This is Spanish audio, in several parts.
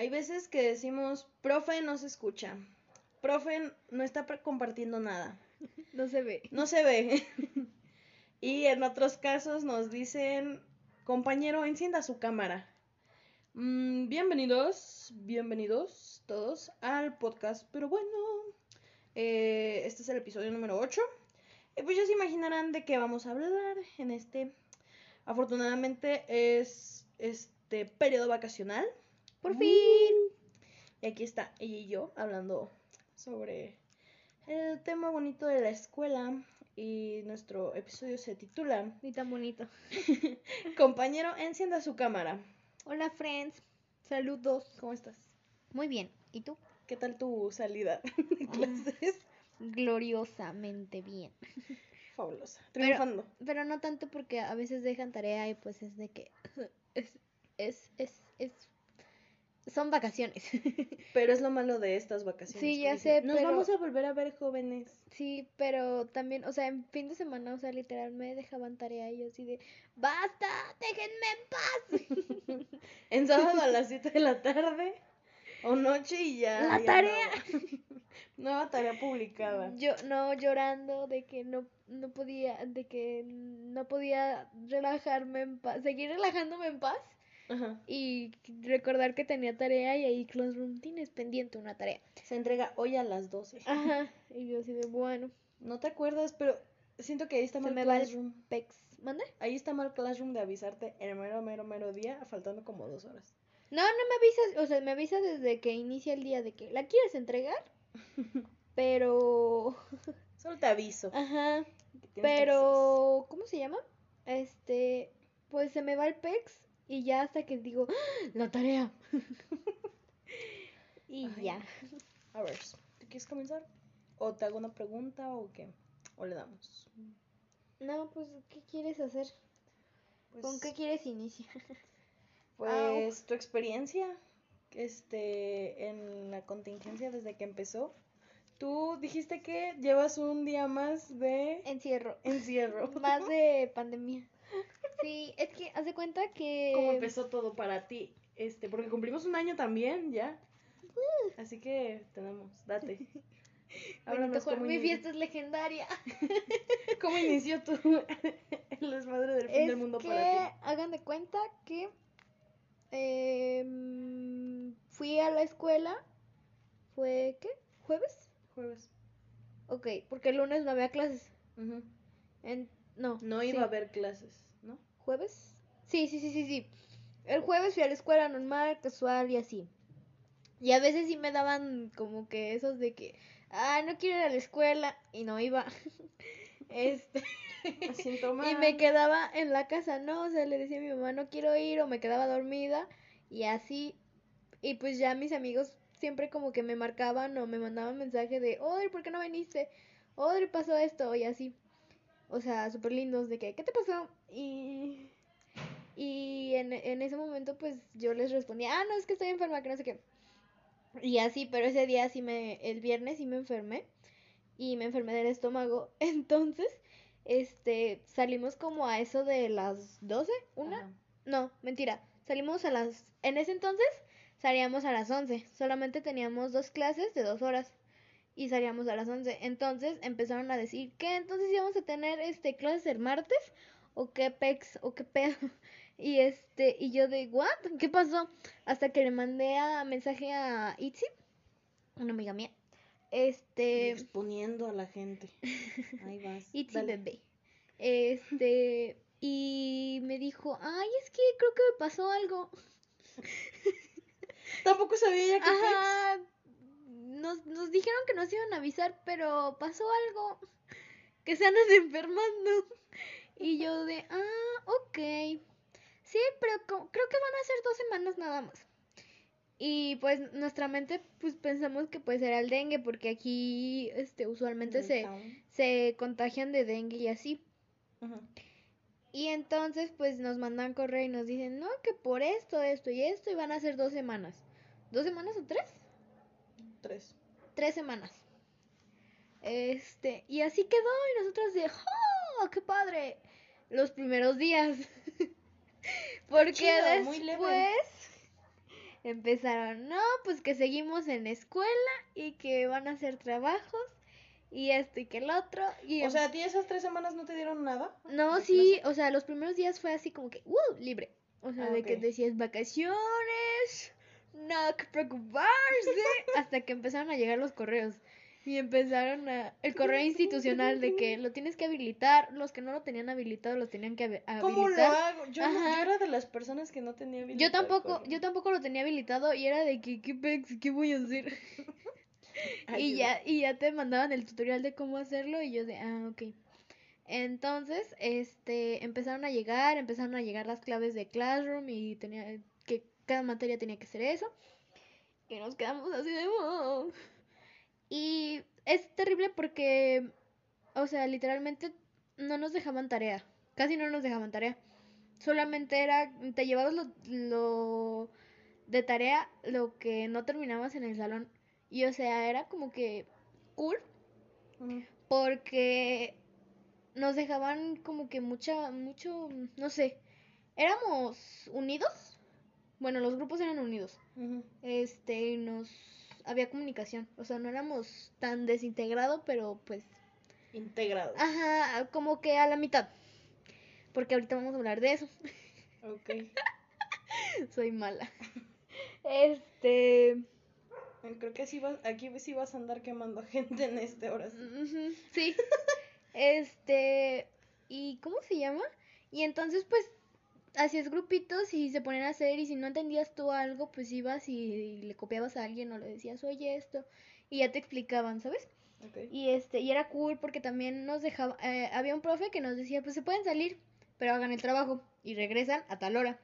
Hay veces que decimos, profe no se escucha, profe no está compartiendo nada, No se ve. no se ve. y en otros casos nos dicen, compañero, encienda su cámara. Mm, bienvenidos, bienvenidos todos al podcast, pero bueno, eh, este es el episodio número 8. Y pues ya se imaginarán de qué vamos a hablar en este. Afortunadamente es este periodo vacacional. Por fin. Y aquí está ella y yo hablando sobre el tema bonito de la escuela. Y nuestro episodio se titula Ni tan bonito. Compañero, encienda su cámara. Hola, friends. Saludos. ¿Cómo estás? Muy bien. ¿Y tú? ¿Qué tal tu salida de clases? Gloriosamente bien. Fabulosa. Pero- Triunfando. Pero no tanto porque a veces dejan tarea y pues es de que es es es, es son vacaciones. Pero es lo malo de estas vacaciones. Sí, ya sé, Nos pero- vamos a volver a ver jóvenes. sí, pero también, o sea, en fin de semana, o sea, literal me dejaban tarea y yo así de basta, déjenme en paz. En sábado a las 7 de la tarde o noche y ya. La ya tarea. Nueva, nueva tarea publicada. Yo no llorando de que no no podía de que no podía relajarme en paz, seguir relajándome en paz. Ajá. y recordar que tenía tarea y ahí Classroom tienes pendiente una tarea. Se entrega hoy a las 12. Ajá. Y yo así de bueno, No te acuerdas, pero siento que ahí está mal Classroom. pex. ¿Mande? Ahí está mal Classroom de avisarte el mero, mero, mero día, faltando como dos horas. No, no me avisas, o sea, me avisa desde que inicia el día de que la quieres entregar. Pero Solo te aviso. ajá, pero ¿cómo se llama? Este, pues se me va el pex y ya hasta que digo, ¡Ah! la tarea. y Ay. ya. A ver, ¿tú quieres comenzar? ¿O te hago una pregunta o qué? ¿O le damos? No, pues ¿qué quieres hacer? Pues, ¿Con qué quieres iniciar? Pues tu experiencia este, en la contingencia desde que empezó. Tú dijiste que llevas un día más de Encierro. encierro. Más de pandemia. Sí, es que haz de cuenta que. ¿Cómo empezó todo para ti? Este, porque cumplimos un año también, ya. Así que tenemos, date. Háblanos mi fiesta es legendaria. cómo inició tu el desmadre del fin Es del mundo que para ti. hagan de cuenta que em, fui a la escuela. ¿Fue qué? ¿Jueves? Jueves. Ok, porque el lunes no había clases. En, no. No iba sí. a haber clases. ¿Jueves? Sí, sí, sí, sí, sí. El jueves fui a la escuela normal, casual y así. Y a veces sí me daban como que esos de que, ah, no quiero ir a la escuela y no iba. este, y me quedaba en la casa, ¿no? O sea, le decía a mi mamá, no quiero ir o me quedaba dormida y así. Y pues ya mis amigos siempre como que me marcaban o me mandaban mensaje de, Odri, ¿por qué no viniste? Odri, pasó esto y así. O sea, súper lindos de que, ¿qué te pasó? Y, y en, en ese momento pues yo les respondía, ah, no, es que estoy enferma, que no sé qué. Y así, pero ese día sí me, el viernes sí me enfermé y me enfermé del estómago. Entonces, este, salimos como a eso de las 12, una, Ajá. no, mentira. Salimos a las... En ese entonces salíamos a las 11. Solamente teníamos dos clases de dos horas. Y salíamos a las 11. Entonces empezaron a decir que entonces íbamos a tener este clases el martes. O qué pex, o qué pedo. Y este, y yo de, ¿what? ¿Qué pasó? Hasta que le mandé a mensaje a Itzy, una amiga mía. Este, exponiendo a la gente. Ahí vas. Dale. bebé. Este, y me dijo, ay, es que creo que me pasó algo. Tampoco sabía ya Ajá, nos, nos dijeron que nos iban a avisar, pero pasó algo. Que se andan enfermando. Y yo de, ah, ok. Sí, pero creo que van a ser dos semanas nada más. Y pues nuestra mente, pues pensamos que pues era el dengue, porque aquí, este, usualmente se, se contagian de dengue y así. Y entonces pues nos mandan correo y nos dicen, no, que por esto, esto y esto, y van a ser dos semanas. ¿Dos semanas o tres? Tres. Tres semanas. Este, y así quedó, y nosotros de, ¡oh, qué padre! Los primeros días. Porque Chido, después, empezaron, no, pues que seguimos en escuela y que van a hacer trabajos y esto y que el otro. Y O em- sea, ¿a ti esas tres semanas no te dieron nada? no, sí, clase? o sea, los primeros días fue así como que, ¡uh! libre. O sea, Ah, de que decías vacaciones, no que preocuparse, hasta que empezaron a llegar los correos. Y empezaron a... El correo institucional de que lo tienes que habilitar, los que no lo tenían habilitado los tenían que habi- ¿Cómo lo habilitar. hago? Yo, no- yo era de las personas que no tenía Yo habilitado el tampoco, yo tampoco lo tenía habilitado y era de que, ¿qué, pex? ¿Qué voy a hacer? y Ayuda. ya, y ya te mandaban el tutorial de cómo hacerlo y yo de, ah, ok. Entonces, este, empezaron a llegar, empezaron a llegar las claves de Classroom y tenía cada materia tenía que ser eso. Y nos quedamos así de, "Wow". Y es terrible porque, o sea, literalmente no nos dejaban tarea, casi no nos dejaban tarea. Solamente era, te llevabas lo, lo de tarea lo que no terminabas en el salón. Y o sea, era como que cool Ujú. porque nos dejaban como que mucha, mucho, no sé, éramos unidos. Bueno, los grupos eran unidos. Este, nos había comunicación, o sea, no éramos tan desintegrados, pero pues, Integrado. ajá, como que a la mitad. Porque ahorita vamos a hablar de eso. Ok. Soy mala. Este, Creo que sí vas, aquí sí vas a andar quemando gente en este hora. Sí. Este, ¿y cómo se llama? Y entonces pues hacías grupitos y se ponían a hacer y si no entendías tú algo, pues ibas y, le copiabas a alguien o le decías, "Oye, esto" y ya te explicaban, ¿sabes? Y este, y era cool porque también nos dejaba eh, había un profe que nos decía, "Pues se pueden salir, pero hagan el trabajo y regresan a tal hora."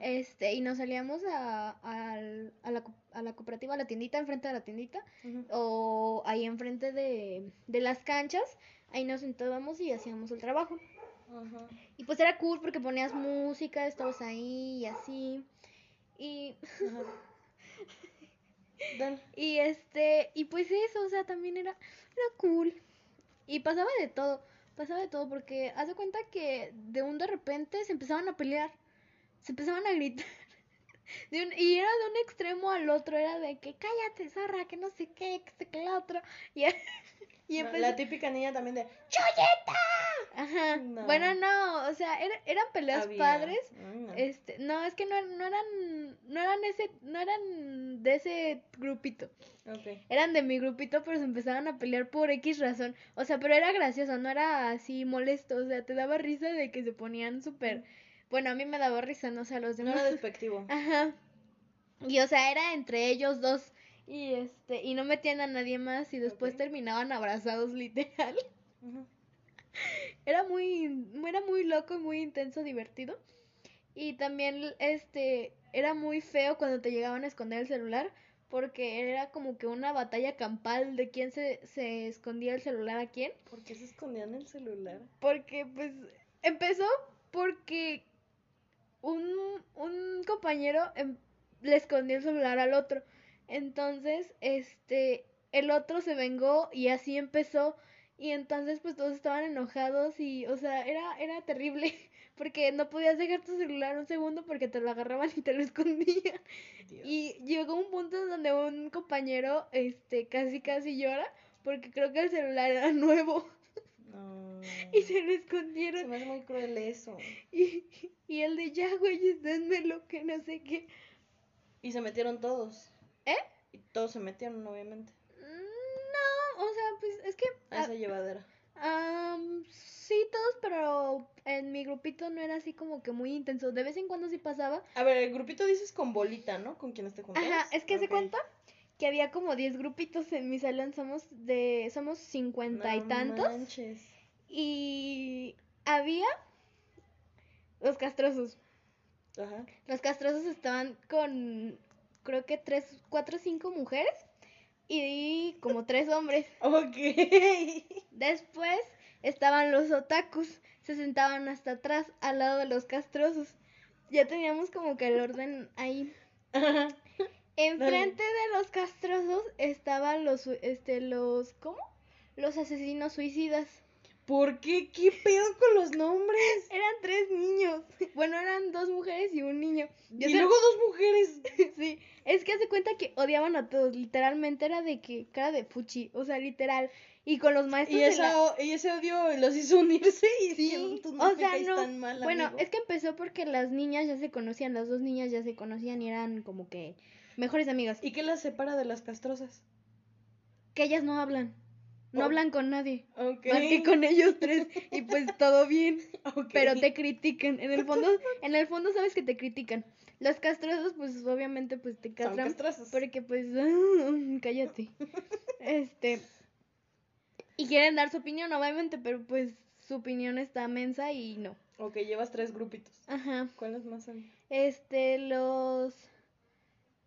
Este, y nos salíamos a, al- a, la, a la cooperativa, a la tiendita, enfrente de la tiendita, o ahí enfrente de, de las canchas, ahí nos sentábamos y hacíamos el trabajo. Ajá. Y pues era cool porque ponías música, estabas ahí y así. Y, Ajá. Dale. y este, y pues eso, o sea, también era, era cool. Y pasaba de todo, pasaba de todo porque haz de cuenta que de un de repente se empezaban a pelear, se empezaban a gritar. De un- y era de un extremo al otro, era de que cállate, zorra, que no sé qué, que sé que la otra. Y, y La- típica niña también de Ajá. No. Bueno, no, o sea, era- eran peleas había. padres. Ay, no. Este, no, es que no, no eran, no eran ese, no eran de ese grupito. Ok. Eran de mi grupito, pero se empezaban a pelear por X razón. O sea, pero era gracioso, no era así molesto. O sea, te daba risa de que se ponían súper. Bueno, a mí me daba risa, no sé, a los No demás. era despectivo. Ajá. Y o sea, era entre ellos dos. Y este, y no metían a nadie más y después terminaban abrazados literal. Era muy, era muy loco y muy intenso, divertido. Y también, este, era muy feo cuando te llegaban a esconder el celular, porque era como que una batalla campal de quién se, se escondía el celular a quién. ¿Por qué se escondían el celular? Porque, pues, empezó porque un, un compañero em- le escondió el celular al otro. Entonces, este, el otro se vengó y así empezó. Y entonces, pues, todos estaban enojados y, o sea, era, era terrible. Porque no podías dejar tu celular un segundo porque te lo agarraban y te lo escondían. Dios. Y llegó un punto en donde un compañero, este, casi casi llora porque creo que el celular era nuevo No. y se lo Se escondieron. me hace muy cruel eso. Y, y el de ya, güey, denmelo, que no sé qué. Y se metieron todos. ¿Eh? Y todos se metieron, obviamente. No, o sea, pues es que. A esa llevadera. ah, am, sí, todos, pero en mi grupito no era así como que muy intenso. De vez en cuando sí pasaba. A ver, el grupito dices con bolita, ¿no? Con quienes te juntas. Ajá, es que se Ok. cuenta que había como 10 grupitos en mi salón. Somos de. Somos cincuenta y No tantos. manches. Y había. Los castrosos. Ajá. Los castrosos estaban con. Creo que tres, cuatro o cinco mujeres. Y como tres hombres. Ok. Después estaban los otakus, se sentaban hasta atrás al lado de los castrosos. Ya teníamos como que el orden ahí. Ajá. Enfrente de los castrosos estaban los este los ¿cómo? Los asesinos suicidas. ¿Por qué? ¿Qué pedo con los nombres? Eran tres niños. Bueno, eran dos mujeres y un niño. Yo y luego dos mujeres. sí, cuenta que odiaban a todos, literalmente era de que cara de fuchi, o sea, literal. Y con los maestros Y, esa, la- y ese odio los hizo unirse y Sí, "Tú no o sea, no. tan mal, bueno, amigo". es que empezó porque las niñas ya se conocían, las dos niñas ya se conocían y eran como que mejores amigas. ¿Y qué las separa de las castrosas? Que ellas no hablan. No Oh. hablan con nadie. Ok. Más que con ellos tres. Y pues todo bien. ok. Pero te critican. En el fondo, en el fondo sabes que te critican. Los castrosos, pues obviamente, pues te castran. Porque pues, cállate. Este. Y quieren dar su opinión, obviamente, pero pues su opinión está mensa y no. Ok, llevas tres grupitos. Ajá. ¿Cuáles más son? Este, los.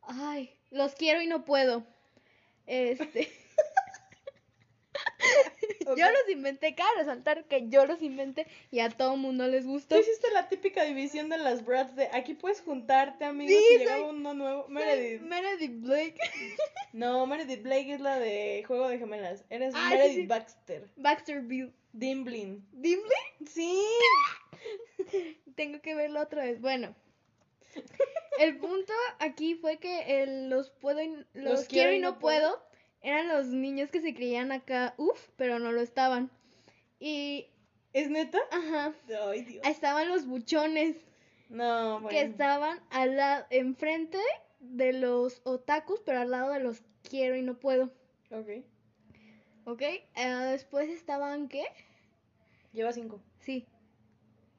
Ay, los quiero y no puedo. Este. Yo los inventé, cabe resaltar que yo los inventé y a todo mundo les gustó. Tú hiciste la típica división de las brats de aquí puedes juntarte, amigos, Sí, y soy- llegaba uno nuevo. Meredith. Meredith Blake. No, Meredith Blake es la de Juego de Gemelas. Eres Ah, Meredith sí. Baxter. Baxter Bill. Dimblin. ¿Dimble? Sí. Tengo que verlo otra vez. Bueno. El punto aquí fue que el los puedo y, los, quiero y no puedo eran los niños que se creían acá, uff, pero no lo estaban. Y, ¿Es neta? ajá, Ay, Dios. estaban los buchones No, bueno. que estaban al lado, enfrente de los otakus, pero al lado de los quiero y no puedo. Ok. ¿Ok? Eh, después estaban, ¿qué? Lleva cinco. Sí.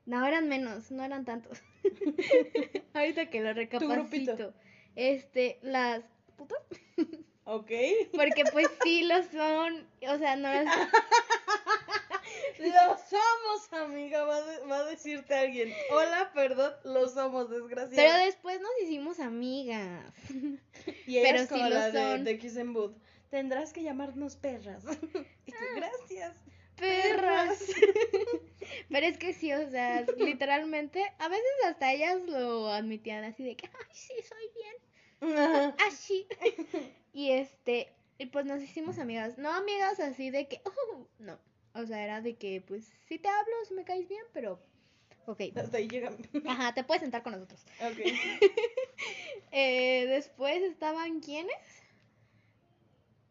No, eran menos, no eran tantos. Ahorita que lo recapacito. Este, las putas. Ok. Porque pues sí lo son. O sea, no las... Lo somos, amiga. Va, de- va a decirte alguien. Hola, perdón, lo somos, desgraciado. Pero después nos hicimos amigas. Y pero es como sí lo la de, son. de Kiss and Booth. Tendrás que llamarnos perras. Y tú, gracias. Perras. Pero es que sí, o sea, literalmente, a veces hasta ellas lo admitían así de que, ay, sí, soy bien. Así. Y este, y pues nos hicimos amigas. No amigas así de que, "Oh", no. O sea, era de que, pues, sí te hablo, si me caes bien, pero, ok. Hasta ahí llegamos. Ajá, te puedes sentar con nosotros. Ok. Eh, después estaban, ¿quiénes?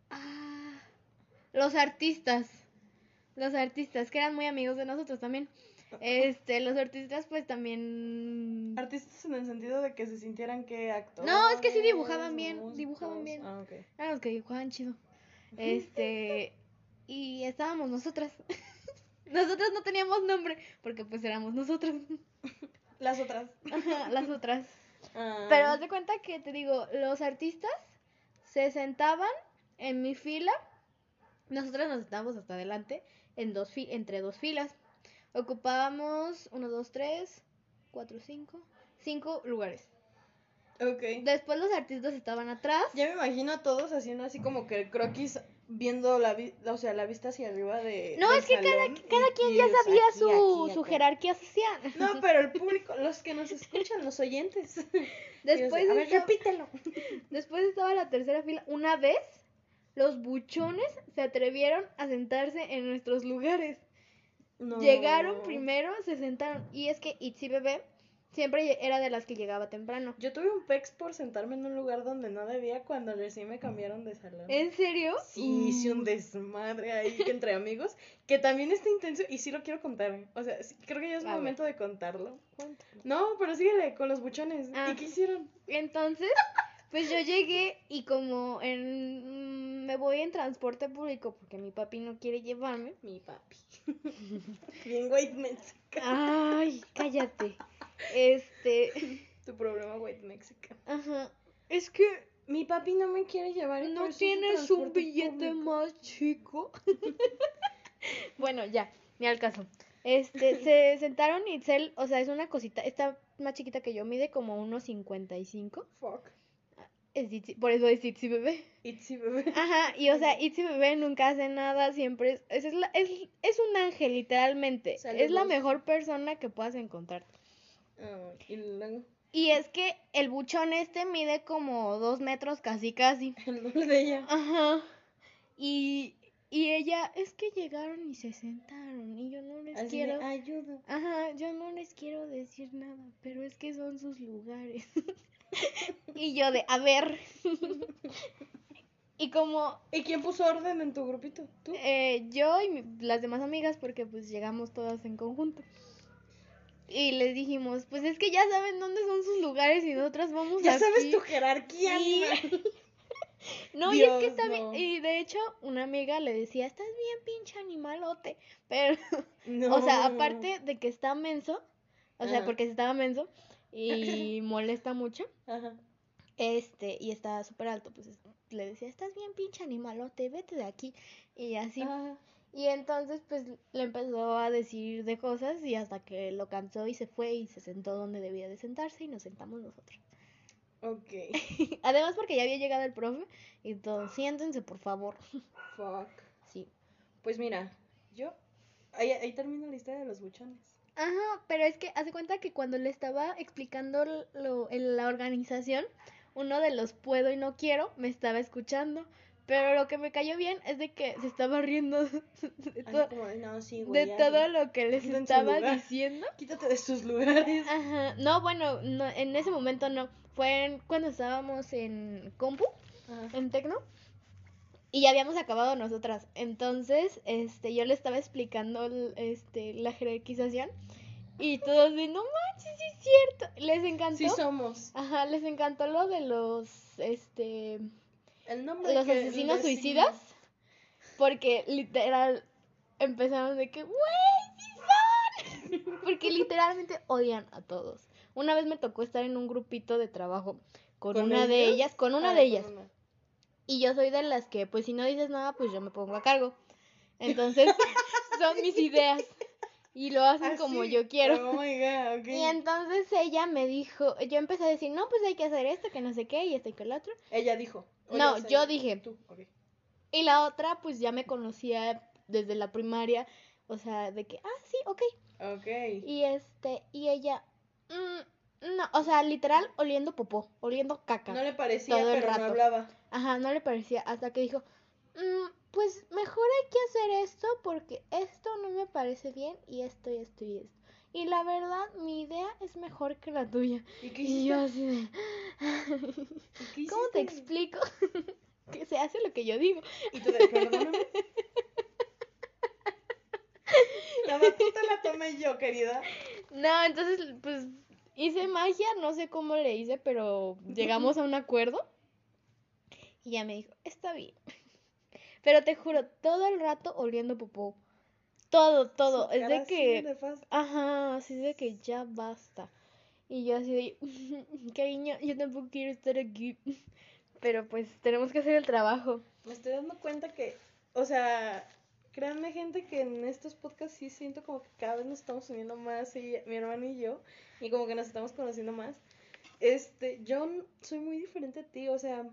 Ah, los artistas. Los artistas, que eran muy amigos de nosotros también. Este, los artistas, pues también. Artistas en el sentido de que se sintieran que actores. No, es que sí dibujaban bien, músicos. dibujaban bien. Ah, ok. Eran los que dibujaban chido. Este. Y estábamos nosotras. Nosotras no teníamos nombre, porque pues éramos nosotras. Las otras. Las otras. Ah. Pero haz de cuenta que te digo, los artistas se sentaban en mi fila. Nosotros nos sentábamos hasta adelante en dos fi- entre dos filas. Ocupábamos uno, dos, tres, cuatro, cinco, cinco lugares. Ok. Después los artistas estaban atrás. Ya me imagino a todos haciendo así como que el croquis viendo la, vi- o sea, la vista hacia arriba de. No, es que cada, cada y- quien ya sabía aquí, su, aquí, su jerarquía social. No, pero el público, los que nos escuchan, los oyentes. Después, a ver, estaba, repítelo. después estaba la tercera fila. Una vez, los buchones se atrevieron a sentarse en nuestros lugares. No. Llegaron primero, se sentaron. Y es que Itzy Bebé siempre era de las que llegaba temprano. Yo tuve un pex por sentarme en un lugar donde no debía cuando recién me cambiaron de salón. ¿En serio? Sí, hice un desmadre ahí entre amigos, que también está intenso y sí lo quiero contar. O sea, sí, creo que ya es momento de contarlo. No, pero síguele con los buchones. Ah. ¿Y qué hicieron? Entonces, pues yo llegué y como en, me voy en transporte público porque mi papi no quiere llevarme. Mi papi. Bien white mexica. Ay, cállate. Este, Tu problema white mexica. ajá. Es que Mi papi no me quiere llevar. y no tienes un billete público. más chico. bueno, ya, ni al caso. Este, se sentaron Itzel, o sea, es una cosita, está más chiquita que yo, mide como unos 55. Fuck. Es Itzy- por eso es Itzy bebé. Itzy bebé. Ajá, y o sea, Itzy bebé nunca hace nada, siempre es, es, es, es un ángel, literalmente. Es la Saludos. mejor persona que puedas encontrar. Ah, y luego Y es que el buchón este mide como dos metros casi casi. el nombre de ella. Ajá. Y, Y ella, es que llegaron y se sentaron y yo no les Así de, quiero... ayuda. Ajá, yo no les quiero decir nada, pero es que son sus lugares. y yo de, a ver. y como ¿Y quién puso orden en tu grupito? ¿Tú? eh, yo y mi- las demás amigas, porque pues llegamos todas en conjunto. Y les dijimos, pues es que ya saben dónde son sus lugares y nosotras vamos ya aquí". sabes tu jerarquía. No, y es que está no. bien. Y de hecho, una amiga le decía, estás bien pinche animalote. Pero, No. o sea, aparte de que está menso, o sea, Ajá. porque estaba menso y molesta mucho, Ajá. este, y está súper alto, pues es- le decía, estás bien pinche animalote, vete de aquí. Y así. Ajá. Y entonces, pues, le empezó a decir de cosas y hasta que lo cansó y se fue y se sentó donde debía de sentarse y nos sentamos nosotros. Ok. Además, porque ya había llegado el profe y todos, siéntense, por favor. Fuck. Sí. Pues mira, yo. Ahí, ahí termina la historia de los buchones. Ajá, pero es que hace cuenta que cuando le estaba explicando lo, en la organización, uno de los puedo y no quiero me estaba escuchando. Pero lo que me cayó bien es de que se estaba riendo de, Así to- como de, no, sí, güey. de ya, todo lo que les estaba diciendo. Quítate de sus lugares. Ajá, no, bueno, no, en ese momento no. Fue en- cuando estábamos en compu, Ajá. en Tecno, y ya habíamos acabado nosotras. Entonces, este, yo le estaba explicando este, la jerarquización y todos de, no manches, sí es cierto. Les encantó. Sí somos. Ajá, les encantó lo de los, este, El nombre los asesinos suicidas. Porque literal empezaron de que, güey, sí son. Porque literalmente odian a todos. Una vez me tocó estar en un grupito de trabajo con, ¿Con una de ellas, con una Ah, de ellas. una. Y yo soy de las que, pues si no dices nada, pues yo me pongo a cargo. Entonces, son mis ideas. Y lo hacen Ah, como sí. yo quiero. Oh my god. Y entonces ella me dijo, yo empecé a decir, no, pues hay que hacer esto, que no sé qué, y esto y que lo otro. Ella dijo. No, yo dije. Tú. Y la otra, pues ya me conocía desde la primaria, o sea, de que, ah, sí, ok. Ok. Y este, y ella, mm, no, o sea, literal, oliendo popó, oliendo caca. No le parecía, todo el pero no rato. hablaba. Ajá, no le parecía, hasta que dijo, "Mm, pues mejor hay que hacer esto porque esto no me parece bien y esto y esto y esto. Y la verdad, mi idea es mejor que la tuya. ¿Y qué Y yo así de, ¿Y qué ¿cómo te explico? que se hace lo que yo digo. Y tú de, perdóname. La batuta la tomé yo, querida. No, entonces, pues hice magia, no sé cómo le hice, pero llegamos a un acuerdo. Y ya me dijo, está bien. Pero te juro, todo el rato oliendo popó. Todo, todo. Su Es cara de que, ajá, así de que ya basta. Y yo así de, cariño, yo tampoco quiero estar aquí. Pero pues tenemos que hacer el trabajo. Me estoy dando cuenta que, o sea, créanme gente que en estos podcasts sí siento como que cada vez nos estamos uniendo más, y, mi hermano y yo, y como que nos estamos conociendo más. Este, yo soy muy diferente a ti, o sea,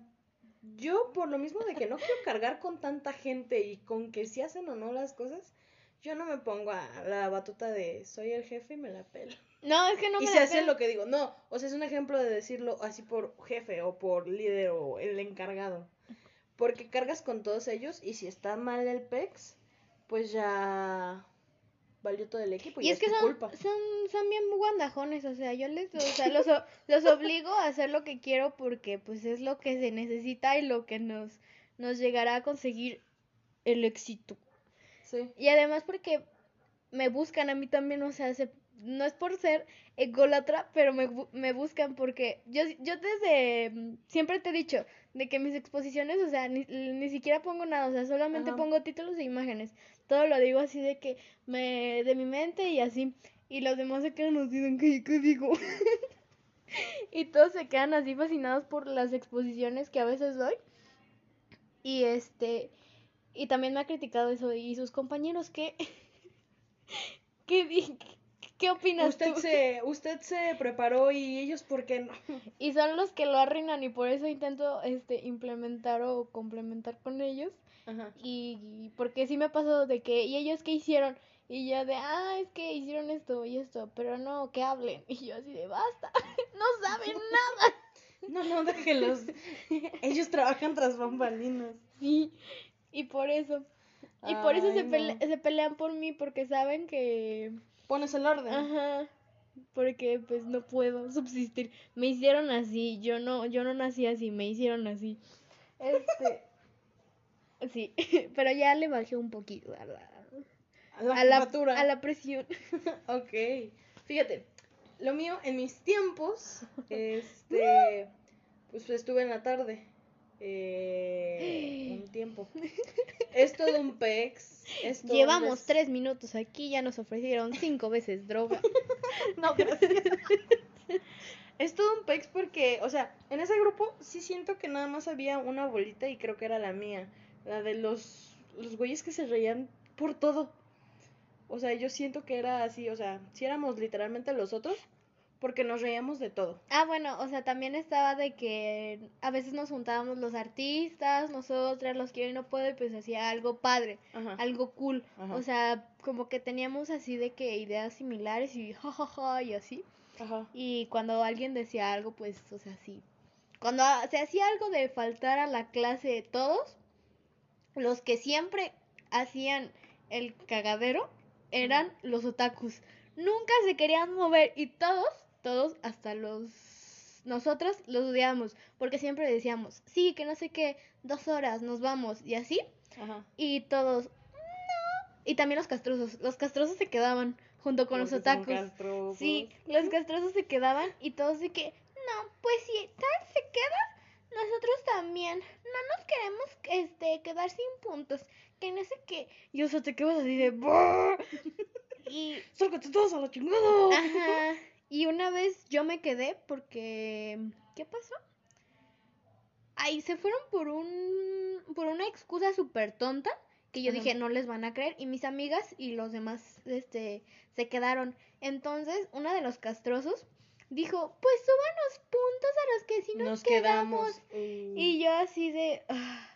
yo por lo mismo de que no quiero cargar con tanta gente y con que si hacen o no las cosas, yo no me pongo a la batuta de soy el jefe y me la pelo. No, es que no y me se la hace lo que digo. No, o sea, es un ejemplo de decirlo así por jefe o por líder o el encargado. Porque cargas con todos ellos y si está mal el PEX, pues ya valió todo el equipo. Y es que son, culpa. son, son bien guandajones, o sea, yo les, o sea, los, los obligo a hacer lo que quiero porque pues es lo que se necesita y lo que nos, nos llegará a conseguir el éxito. Sí. Y además porque me buscan a mí también, o sea, se- no es por ser ególatra, pero me, me buscan porque yo, yo desde, mm, siempre te he dicho, de que mis exposiciones, o sea, ni, ni siquiera pongo nada, o sea, solamente Ajá. pongo títulos e imágenes. Todo lo digo así de que me, de mi mente y así. Y los demás se quedan así de que, ¿qué digo? y todos se quedan así fascinados por las exposiciones que a veces doy. Y este, y también me ha criticado eso. ¿Y sus compañeros qué? ¿Qué, di- qué opinas Usted tú? se, usted se preparó y ellos, ¿por qué no? Y son los que lo arruinan y por eso intento este implementar o complementar con ellos. Ajá. Y, y porque sí me ha pasado de que, ¿y ellos qué hicieron? Y yo de, ah, es que hicieron esto y esto, pero no, que hablen. Y yo así de, basta, no saben nada. No, no, déjenlos. ellos trabajan tras bambalinas. Sí, y por eso. Y por eso se, pele- se pelean por mí, porque saben que... Pones el orden. Ajá. Porque pues no puedo subsistir. Me hicieron así, yo no, yo no nací así, me hicieron así. Este... Sí, pero ya le bajé un poquito a la, A la a la, a la presión. Ok. Fíjate, lo mío en mis tiempos, este, pues estuve en la tarde. Eh, un tiempo. Es todo un pex. todo Llevamos tres minutos aquí, ya nos ofrecieron cinco veces droga. No. Es todo un pex porque, o sea, en ese grupo sí siento que nada más había una bolita y creo que era la mía. La de los, los güeyes que se reían por todo. O sea, yo siento que era así, o sea, si éramos literalmente los otros, porque nos reíamos de todo. Ah, bueno, o sea, también estaba de que a veces nos juntábamos los artistas, nosotras, los que hoy no puedo, y pues hacía algo padre, Ajá. algo cool. Ajá. O sea, como que teníamos así de que ideas similares y jajaja y así. Ajá. Y cuando alguien decía algo, pues, o sea, sí. Cuando se hacía algo de faltar a la clase de todos, los que siempre hacían el cagadero eran los otakus. Nunca se querían mover y todos, todos, hasta los... Nosotros los odiábamos porque siempre decíamos, sí, que no sé qué, dos horas, nos vamos y así. Ajá. Y todos, no. Y también los castrosos. Los castrosos se quedaban junto con los Porque otakus. Sí, los castrosos se quedaban y todos de que, no, pues si tal se queda, nosotros también. No nos queremos este quedar sin puntos, que no sé qué. Y o sea, te quedas así de y ¡Sálgate todos a la chingada! ajá, y una vez yo me quedé porque ¿qué pasó? Ay, se fueron por un por una excusa súper tonta que yo Ajá. dije no les van a creer y mis amigas y los demás este se quedaron. Entonces, una de los castrosos dijo, "Pues súbanos puntos a los que sí nos, Nos quedamos." quedamos. Uh, Y yo así de "Ah".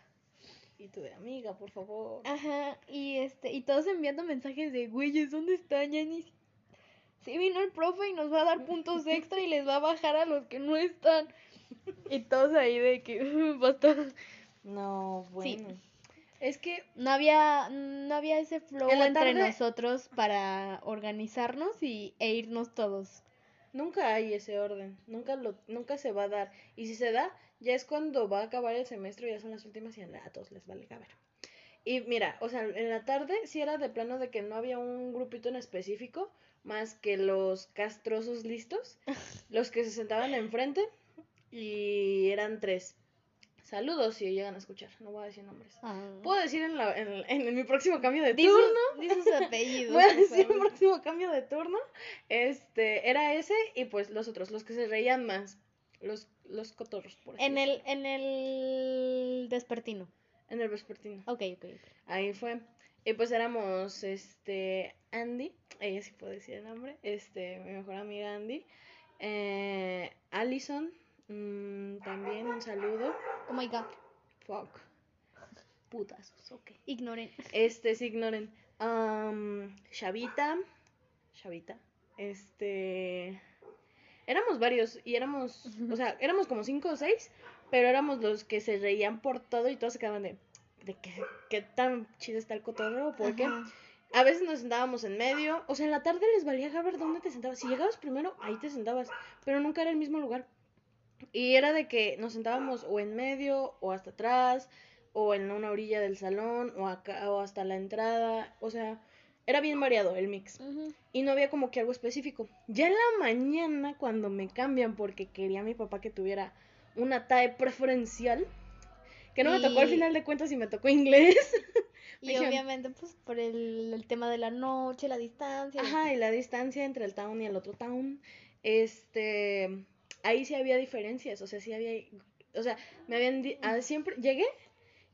y tú de amiga, por favor. Ajá, y este, y todos enviando mensajes de, güeyes, ¿dónde están? Ya ni... Sí vino el profe y nos va a dar puntos extra y les va a bajar a los que no están. Y todos ahí de que, basta. No, Sí. bueno. Es que No había, no había ese flow En entre tarde- nosotros para organizarnos y, e irnos todos. Nunca hay ese orden, nunca lo, nunca se va a dar. Y si se da, ya es cuando va a acabar el semestre, ya son las últimas y a todos les vale caber. Y mira, o sea, en la tarde sí era de plano de que no había un grupito en específico, más que los castrosos listos, los que se sentaban enfrente, y eran tres. Saludos si llegan a escuchar, no voy a decir nombres. Puedo decir en, la, en, en mi próximo cambio de turno. sus- di sus apellidos. Voy a decir el favor. próximo cambio de turno. Este, era ese y pues los otros, los que se reían más. Los, los cotorros, por así En el, en el despertino. En el vespertino. Ok, ok. Ahí fue. Y pues éramos, este, Andy, ella sí puedo decir el nombre, este, mi mejor amiga Andy. Eh, Allison, mm, también un saludo. Oh my god. Fuck. Putazos, ok. Ignoren. Este, se ignoren. Am, Chavita. Chavita. Este. Éramos varios y éramos. O sea, éramos como cinco o seis. Pero éramos los que se reían por todo y todos se quedaban de. De que, qué tan chido está el cotorreo. Porque Ajá. a veces nos sentábamos en medio. O sea, en la tarde les valía ver dónde te sentabas. Si llegabas primero, ahí te sentabas. Pero nunca era el mismo lugar. Y era de que nos sentábamos o en medio o hasta atrás o en una orilla del salón o acá o hasta la entrada, o sea, era bien variado el mix y no había como que algo específico. Ya en la mañana cuando me cambian porque quería mi papá que tuviera una TAE preferencial, que no me tocó al final de cuentas y me tocó inglés. Y Dijeron- obviamente, pues, por el, el tema de la noche, la distancia. Ajá, y la distancia entre el town y el otro town, este, ahí sí había diferencias, o sea, sí había, o sea, me habían, ah, siempre, llegué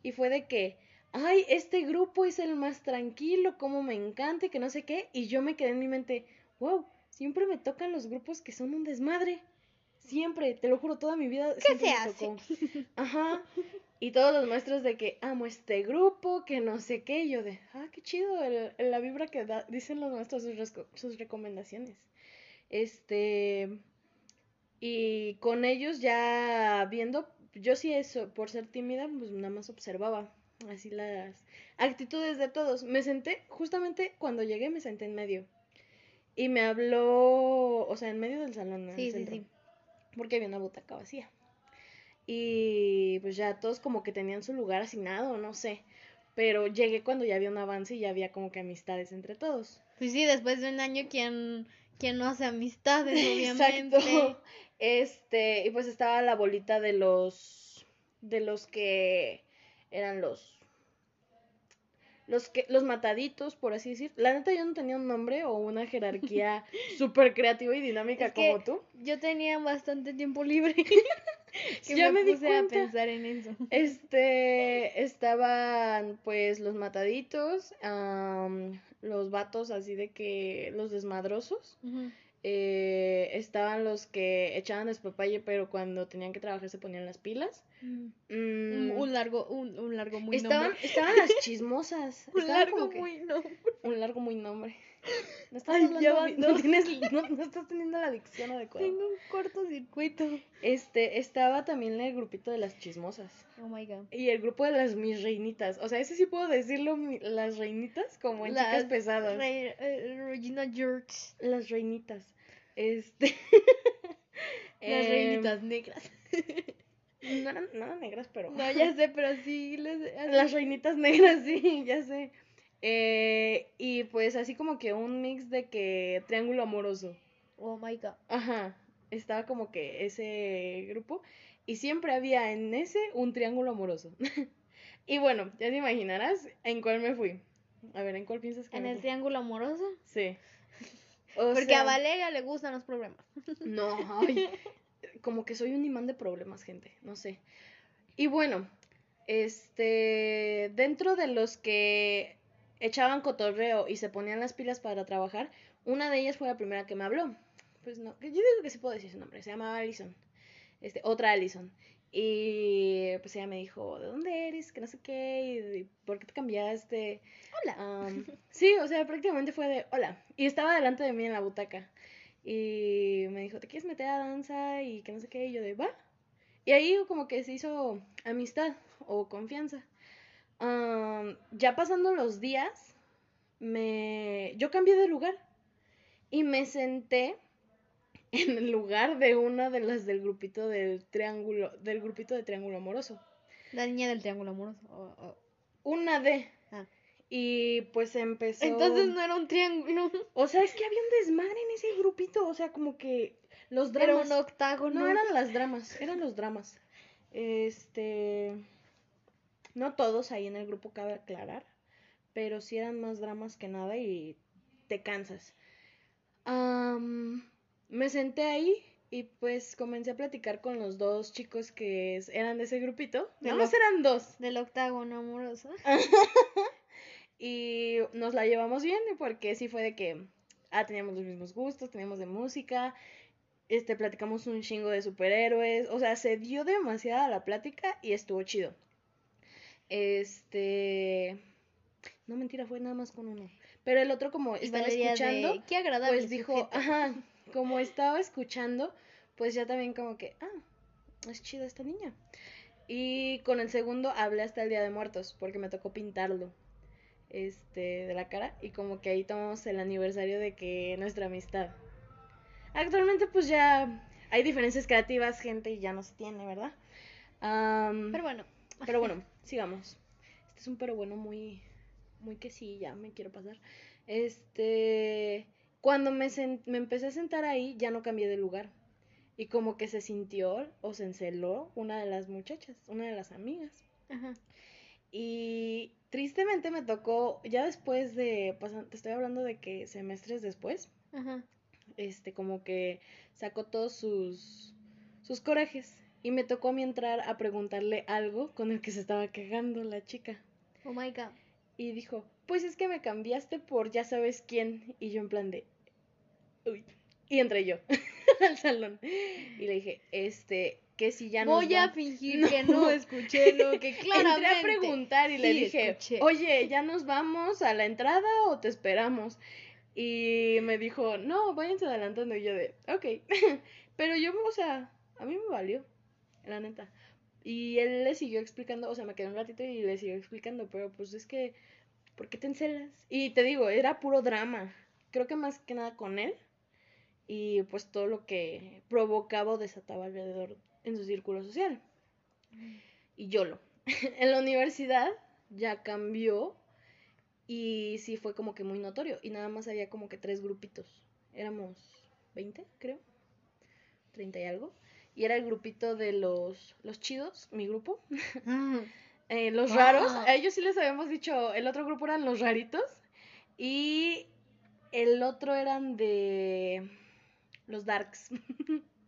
y fue de que, ay, este grupo es el más tranquilo, como me encanta y que no sé qué, y yo me quedé en mi mente, wow, siempre me tocan los grupos que son un desmadre, siempre, te lo juro, toda mi vida ¿Qué se hace? Ajá, y todos los maestros de que amo este grupo, que no sé qué, y yo de, ah, qué chido, el- el- la vibra que da, dicen los maestros sus, sus recomendaciones. Este, y con ellos ya viendo, yo sí eso, por ser tímida, pues nada más observaba. así las actitudes de todos. Me senté, justamente cuando llegué me senté en medio. Y me habló, o sea, en medio del salón. sí. Porque había una butaca vacía. Y pues ya todos como que tenían su lugar asignado, no sé. Pero llegué cuando ya había un avance y ya había como que amistades entre todos. Pues sí, después de un año, ¿quién, quién no hace amistades, obviamente? Exacto. Este, y pues estaba la bolita de los de los que eran los los que los mataditos, por así decir. La neta yo no tenía un nombre o una jerarquía súper creativa y dinámica Es que como tú. Yo tenía bastante tiempo libre. que Ya me, me di a pensar en eso. Este, estaban pues los mataditos, los vatos así de que los desmadrosos. Eh, estaban los que echaban despapalle, pero cuando tenían que trabajar se ponían las pilas. Mm. Mm, Un, largo, un, un largo muy estaban, nombre. estaban las chismosas. Un estaban largo que- muy nombre. un largo muy nombre. No estás Ay, hablando ya bi- van no, dos. tienes- no- no estás teniendo la dicción adecuada. Tengo un cortocircuito. Este, estaba también el grupito de las chismosas. Oh my god. Y el grupo de las mis reinitas. O sea, ese sí puedo decirlo, mi- las reinitas, como en chicas pesadas. Re- eh, Regina George. Las reinitas. Este. Las em, reinitas negras. No eran, eran negras, pero. No, ya sé, pero sí. Les, así- Las reinitas negras, sí, ya sé. Eh, y pues así como que un mix de que triángulo amoroso. Oh my god. Ajá. Estaba como que ese grupo. Y siempre había en ese un triángulo amoroso. y bueno, ya te imaginarás en cuál me fui. A ver, ¿en cuál piensas que En me el fui? triángulo amoroso. Sí. O Porque sea, a Valeria le gustan los problemas. No, ay, como que soy un imán de problemas, gente, no sé. Y bueno, este, dentro de los que echaban cotorreo y se ponían las pilas para trabajar, una de ellas fue la primera que me habló. Pues no, yo digo que sí puedo decir su nombre, se llamaba Alison. Este, otra Alison. Y pues ella me dijo, ¿de dónde eres? Que no sé qué, y ¿por qué te cambiaste? Hola. Am, sí, o sea, prácticamente fue de hola. Y estaba delante de mí en la butaca. Y me dijo, ¿te quieres meter a danza? Y que no sé qué. Y yo de, va. Y ahí como que se hizo amistad o confianza. Am, ya pasando los días, me... yo cambié de lugar. Y me senté en el lugar de una de las del grupito del triángulo, del grupito de triángulo amoroso. La niña del triángulo amoroso. Oh, oh. Una de... Ah. Y pues empezó... Entonces no era un triángulo. O sea, es que había un desmadre en ese grupito, o sea, como que los Era dramas. un octágono. No eran las dramas, eran los dramas. Este, no todos ahí en el grupo cabe aclarar, pero sí eran más dramas que nada y te cansas. Am, me senté ahí y pues comencé a platicar con los dos chicos que eran de ese grupito. Los- eran dos. Del octágono amoroso. Y nos la llevamos bien porque sí fue de que ah, teníamos los mismos gustos, teníamos de música, este, platicamos un chingo de superhéroes, o sea, se dio demasiada la plática y estuvo chido. Este, no mentira, fue nada más con uno. Pero el otro como estaba escuchando, de, Qué agradable. pues dijo, sujeto". ajá, como estaba escuchando, pues ya también como que, ah, es chida esta niña. Y con el segundo hablé hasta el Día de Muertos, porque me tocó pintarlo, este, de la cara, y como que ahí tomamos el aniversario de que nuestra amistad. Actualmente pues ya hay diferencias creativas, gente, y ya no se tiene, ¿verdad? Pero bueno. pero bueno, sigamos. Este es un pero bueno muy, muy que sí, ya me quiero pasar. Este, cuando me, me empecé a sentar ahí, ya no cambié de lugar. Y como que se sintió o se enceló una de las muchachas, una de las amigas. Ajá. Y tristemente me tocó, ya después de, te estoy hablando de que semestres después, Ajá. este, como que sacó todos sus, sus corajes. Y me tocó a mí entrar a preguntarle algo con el que se estaba quejando la chica. Oh my god. Y dijo, pues es que me cambiaste por ya sabes quién. Y yo en plan de, uy. Y entré yo al salón. Y le dije, este, que si ya no. Voy a fingir que no escuché lo que claramente. Entré a preguntar y le dije, escuché. oye, ¿ya nos vamos a la entrada o te esperamos? Y me dijo, no, váyanse adelantando. Y yo de, ok. Pero yo, o sea, a mí me valió, la neta. Y él le siguió explicando, o sea, me quedé un ratito y le siguió explicando, pero pues es que, ¿por qué te encelas? Y te digo, era puro drama. Creo que más que nada con él. Y pues todo lo que provocaba o desataba alrededor en su círculo social. Y yo lo. en la universidad ya cambió y sí fue como que muy notorio. Y nada más había como que tres grupitos. Éramos 20, creo. 30 y algo. Y era el grupito de los, los chidos, mi grupo. Eh, los raros. A ellos sí les habíamos dicho, el otro grupo eran los raritos. Y el otro eran de los darks.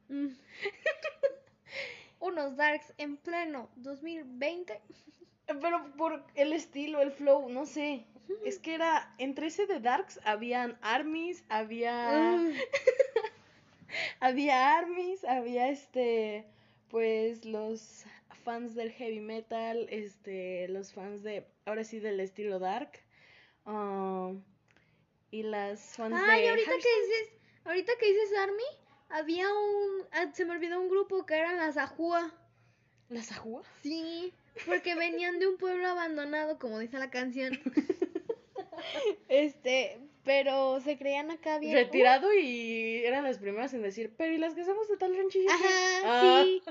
Unos darks en pleno 2020. Pero por el estilo, el flow, no sé. Es que era, entre ese de Darks habían armies, había... Había armies, había este, pues los fans del heavy metal, este, los fans de, ahora sí, del estilo dark. ah, y las fans Ay, de... ahorita que dices, ahorita que dices Army, había un, ah, se me olvidó un grupo que eran las Ajúa. ¿Las ajúa? Sí, porque venían de un pueblo abandonado, como dice la canción. Este, pero se creían acá bien. Retirado y eran las primeras en decir, pero ¿y las que somos de tal ranchillo? qué?" Ajá, Ah. sí.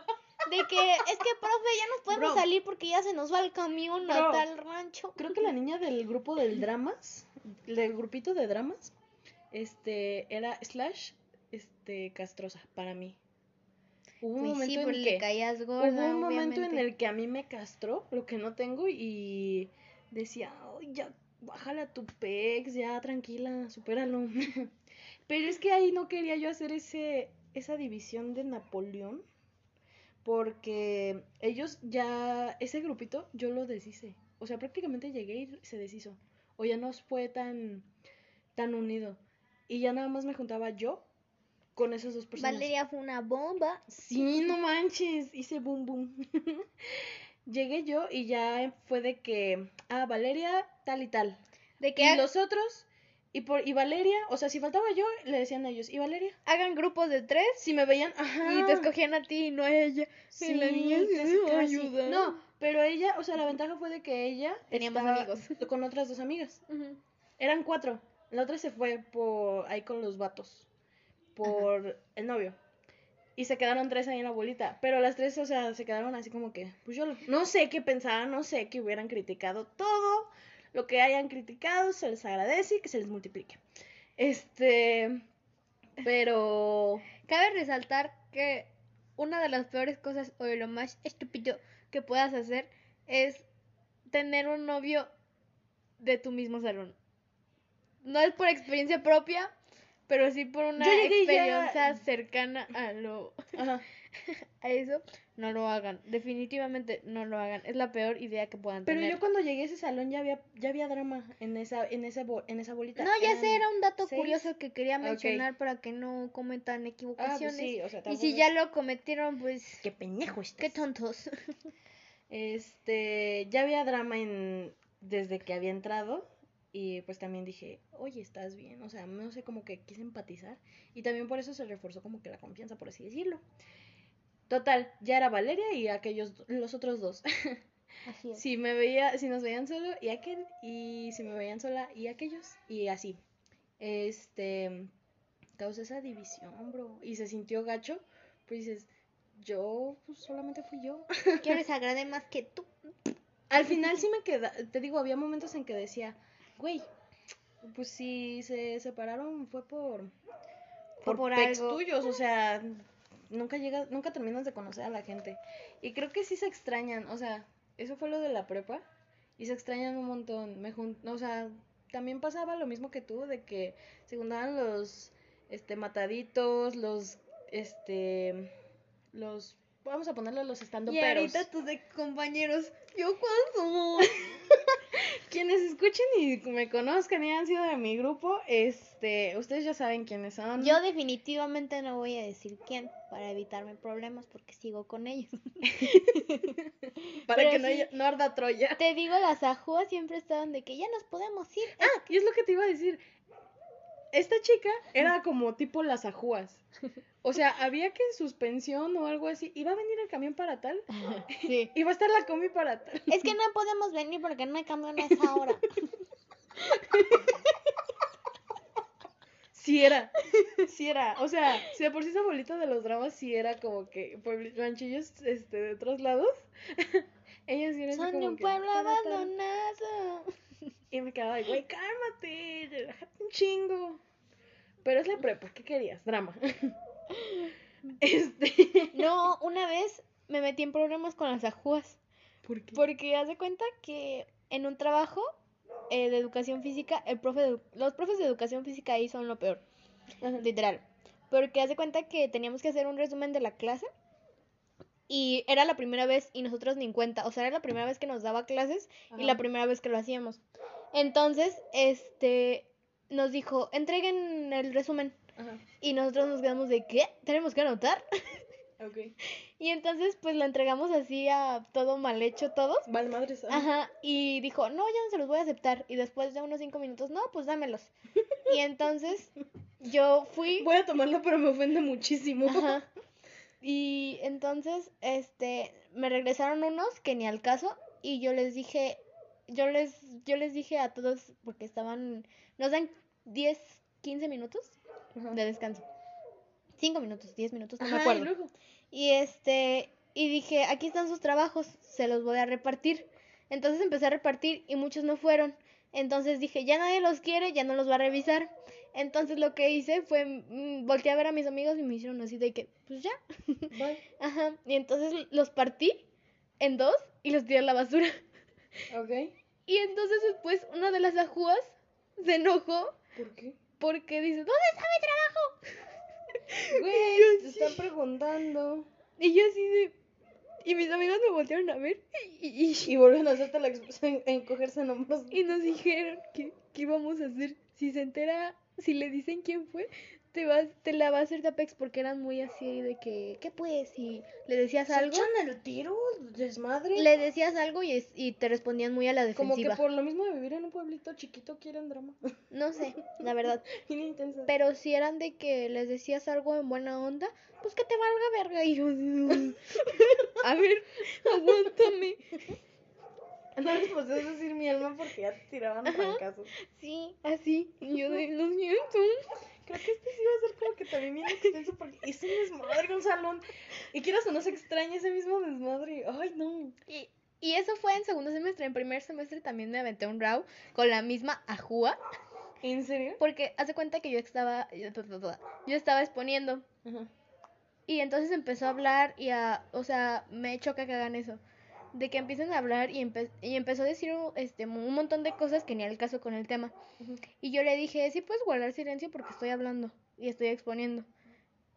De que, es que, profe, ya nos podemos Bro. salir porque ya se nos va el camión a tal rancho. Creo que la niña del grupo del dramas, del grupito de dramas, este, era slash, este, castrosa para mí. Hubo un Pues sí, en que, caías gorda, hubo un momento en el que a mí me castró, lo que no tengo, y decía, "Ay, ya, bájale a tu pex, ya, tranquila, supéralo. Pero es que ahí no quería yo hacer ese, esa división de Napoleón, porque ellos ya, ese grupito, yo lo deshice. O sea, prácticamente llegué y se deshizo. O ya no fue tan, tan unido. Y ya nada más me juntaba yo con esas dos personas. Valeria fue una bomba. Sí, no manches, hice boom boom. Llegué yo y ya fue de que, ah, Valeria, tal y tal. De que Y los otros, y por y Valeria, o sea, si faltaba yo, le decían a ellos, ¿y Valeria? hagan grupos de tres Si me veían, ajá. y te escogían a ti y no a ella. Sí, Y la niña así, casi, "Ay, casi. ayuda". No, pero ella, o sea, la ventaja fue de que ella Tenía más amigos. con otras dos amigas. Eran cuatro. La otra se fue por ahí con los vatos. Por el novio. Y se quedaron tres ahí en la bolita. Pero las tres, o sea, se quedaron así como que, pues yo no sé qué pensaban, no sé qué hubieran criticado. Todo lo que hayan criticado se les agradece y que se les multiplique. Este. Pero. Cabe resaltar que una de las peores cosas o de lo más estúpido que puedas hacer es tener un novio de tu mismo salón. No es por experiencia propia, pero sí por una ya- experiencia cercana a lo Ajá. a eso. No lo hagan, definitivamente no lo hagan. Es la peor idea que puedan Pero tener. yo cuando llegué a ese salón ya había, ya había drama en esa, en esa, en esa bolita. No, ya sé, era un dato seis. curioso que quería mencionar para que no cometan Ah, equivocaciones. pues sí, o sea, y si es- ya lo cometieron, pues Qué estás. qué tontos. Este, ya había drama en desde que había entrado y pues también dije, oye, estás bien, o sea, no sé, como que quise empatizar y también por eso se reforzó como que la confianza, por así decirlo. Total, ya era Valeria y aquellos, los otros dos. Así es. si me veía, si nos veían solo y aquel, y si me veían sola y aquellos, y así. Este, causa esa división, bro, y se sintió gacho, pues dices, yo, pues solamente fui yo. Yo les agradé más que tú. Al final sí me queda, te digo, había momentos en que decía, güey, pues si se separaron fue por Fue por, por algo. tuyos, o sea, nunca llegas, nunca terminas de conocer a la gente. Y creo que sí se extrañan, o sea, eso fue lo de la prepa y se extrañan un montón. Me jun- o sea, también pasaba lo mismo que tú de que se juntaban los este mataditos, los este los vamos a ponerle los estando Y ahorita tus ex compañeros, ¿yo cuándo? Quienes escuchen y me conozcan y han sido de mi grupo, este, ustedes ya saben quiénes son. Yo definitivamente no voy a decir quién para evitarme problemas porque sigo con ellos. para pero que no, sí. no arda Troya. Te digo, las ajúas siempre estaban de que ya nos podemos ir. Ah, y es lo que te iba a decir. Esta chica era como tipo las ajúas. O sea, había que en suspensión o algo así. Iba a venir el camión para tal. Sí. Iba a estar la combi para tal. Es que no podemos venir porque no hay camión a esa hora. Sí era. Sí era. O sea, si de por sí esa bolita de los dramas sí era como que ranchillos este, de otros lados. Ella sí era así Son de como un que, pueblo abandonado. Y me quedaba de, güey, cálmate, relájate un chingo. Pero es la prepa, ¿qué querías? Drama. Este. No, una vez me metí en problemas con las ajúas. ¿Por qué? Porque haz de cuenta que en un trabajo eh, de educación física, el profe de- los profes de educación física ahí son lo peor, literal. Porque haz de cuenta que teníamos que hacer un resumen de la clase y era la primera vez y nosotros ni en cuenta, o sea, era la primera vez que nos daba clases y la primera vez que lo hacíamos. Entonces, este, nos dijo, entreguen el resumen Ajá. y nosotros nos quedamos de, ¿qué? ¿Tenemos que anotar? Ok. Y entonces, pues lo entregamos así a todo mal hecho todos. Vale, madres. ajá. Ajá, y dijo, no, ya no se los voy a aceptar. Y después de unos cinco minutos, no, pues dámelos. Y entonces yo fui, Voy a tomarlo, pero me ofende muchísimo. ajá, y entonces, este, me regresaron unos que ni al caso. Y yo les dije, yo les, yo les dije a todos, porque estaban, nos dan 10, 15 minutos Ajá. de descanso. 5 minutos, 10 minutos, no me y acuerdo. luego. Y este, y dije, aquí están sus trabajos, se los voy a repartir. Entonces empecé a repartir y muchos no fueron. Entonces dije, ya nadie los quiere, ya no los va a revisar. Entonces lo que hice fue, mm, volteé a ver a mis amigos y me hicieron así de que, pues ya. Bye. Ajá. Y entonces los partí en dos y los tiré a la basura. Ok. Y entonces después una de las ajúas se enojó ¿Por qué? porque dice, ¿dónde está mi trabajo? Güey, te están preguntando. Y yo así de... Y mis amigos me voltearon a ver y, y, Y vuelven a hacerte la expresión en cogerse en hombros. Y nos dijeron que, que íbamos a hacer. Si se entera, si le dicen quién fue, te vas, te la va a hacer Tapex porque eran muy así de que, ¿qué pues? Si le decías ¿Se algo, echan el tiro? ¿Desmadre? le decías algo y, es- y te respondían muy a la Como defensiva. que por lo mismo de vivir en un pueblito chiquito quieren drama. No sé, la verdad. Pero si eran de que les decías algo en buena onda, pues que te valga verga. Y yo, a ver, aguántame. No les podías decir mi alma porque ya te tiraban trancazos. Sí, así. Y yo de, lo siento. Creo que este sí va a ser como que también bien extenso porque es un desmadre, un salón. Y quieras o no se extraña ese mismo desmadre. Ay, no. Y, y eso fue en segundo semestre. En primer semestre también me aventé un raw con la misma ajúa. ¿En serio? Porque hace cuenta que yo estaba. Yo estaba exponiendo. Ajá. Y entonces empezó a hablar y a. O sea, me choca que hagan eso. De que empiecen a hablar y, empe- y empezó a decir este, un montón de cosas que ni al caso con el tema. Y yo le dije, sí puedes guardar silencio porque estoy hablando y estoy exponiendo.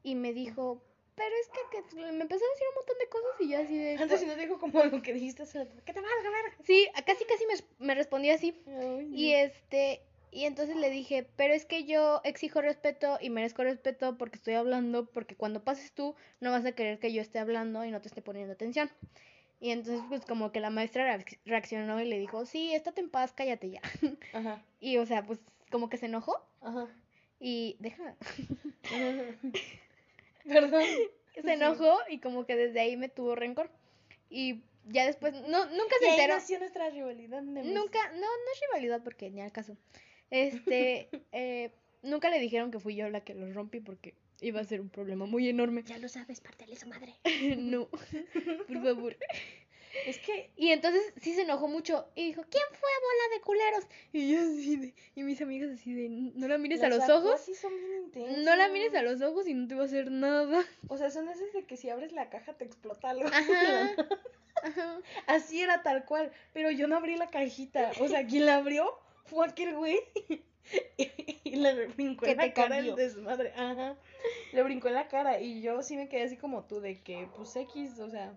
Y me dijo, pero es que, que me empezó a decir un montón de cosas y yo así de... Antes si no te dijo como algo que dijiste que te valga verga. Sí, casi casi me, me respondía así. Y Dios. este, y entonces le dije, pero es que yo exijo respeto y merezco respeto porque estoy hablando, porque cuando pases tú no vas a querer que yo esté hablando y no te esté poniendo atención. Y entonces pues como que la maestra reacc- reaccionó y le dijo, sí, estate en paz, cállate ya. Ajá. Y o sea, pues como que se enojó Ajá. y deja. Perdón. se enojó y como que desde ahí me tuvo rencor. Y ya después, no, nunca Y se ahí enteró. nació nuestra rivalidad. Nemes. Nunca, no, no es rivalidad porque ni al caso. Este, eh, nunca le dijeron que fui yo la que los rompí porque iba a ser un problema muy enorme. Ya lo sabes, pártele su madre. no, por favor. Es que Y entonces sí se enojó mucho y dijo, ¿quién fue bola de culeros? Y yo así de, y mis amigas así de, no la mires a los ojos, sí son bien no la mires a los ojos y no te va a hacer nada. O sea, son esas de que si abres la caja te explota algo. Ajá, ajá. Así era tal cual. Pero yo no abrí la cajita. O sea, quien la abrió fue aquel güey. y le brincó en la cara cambió. el desmadre. Ajá. Le brincó en la cara. Y yo sí me quedé así como tú, de que, pues X, o sea.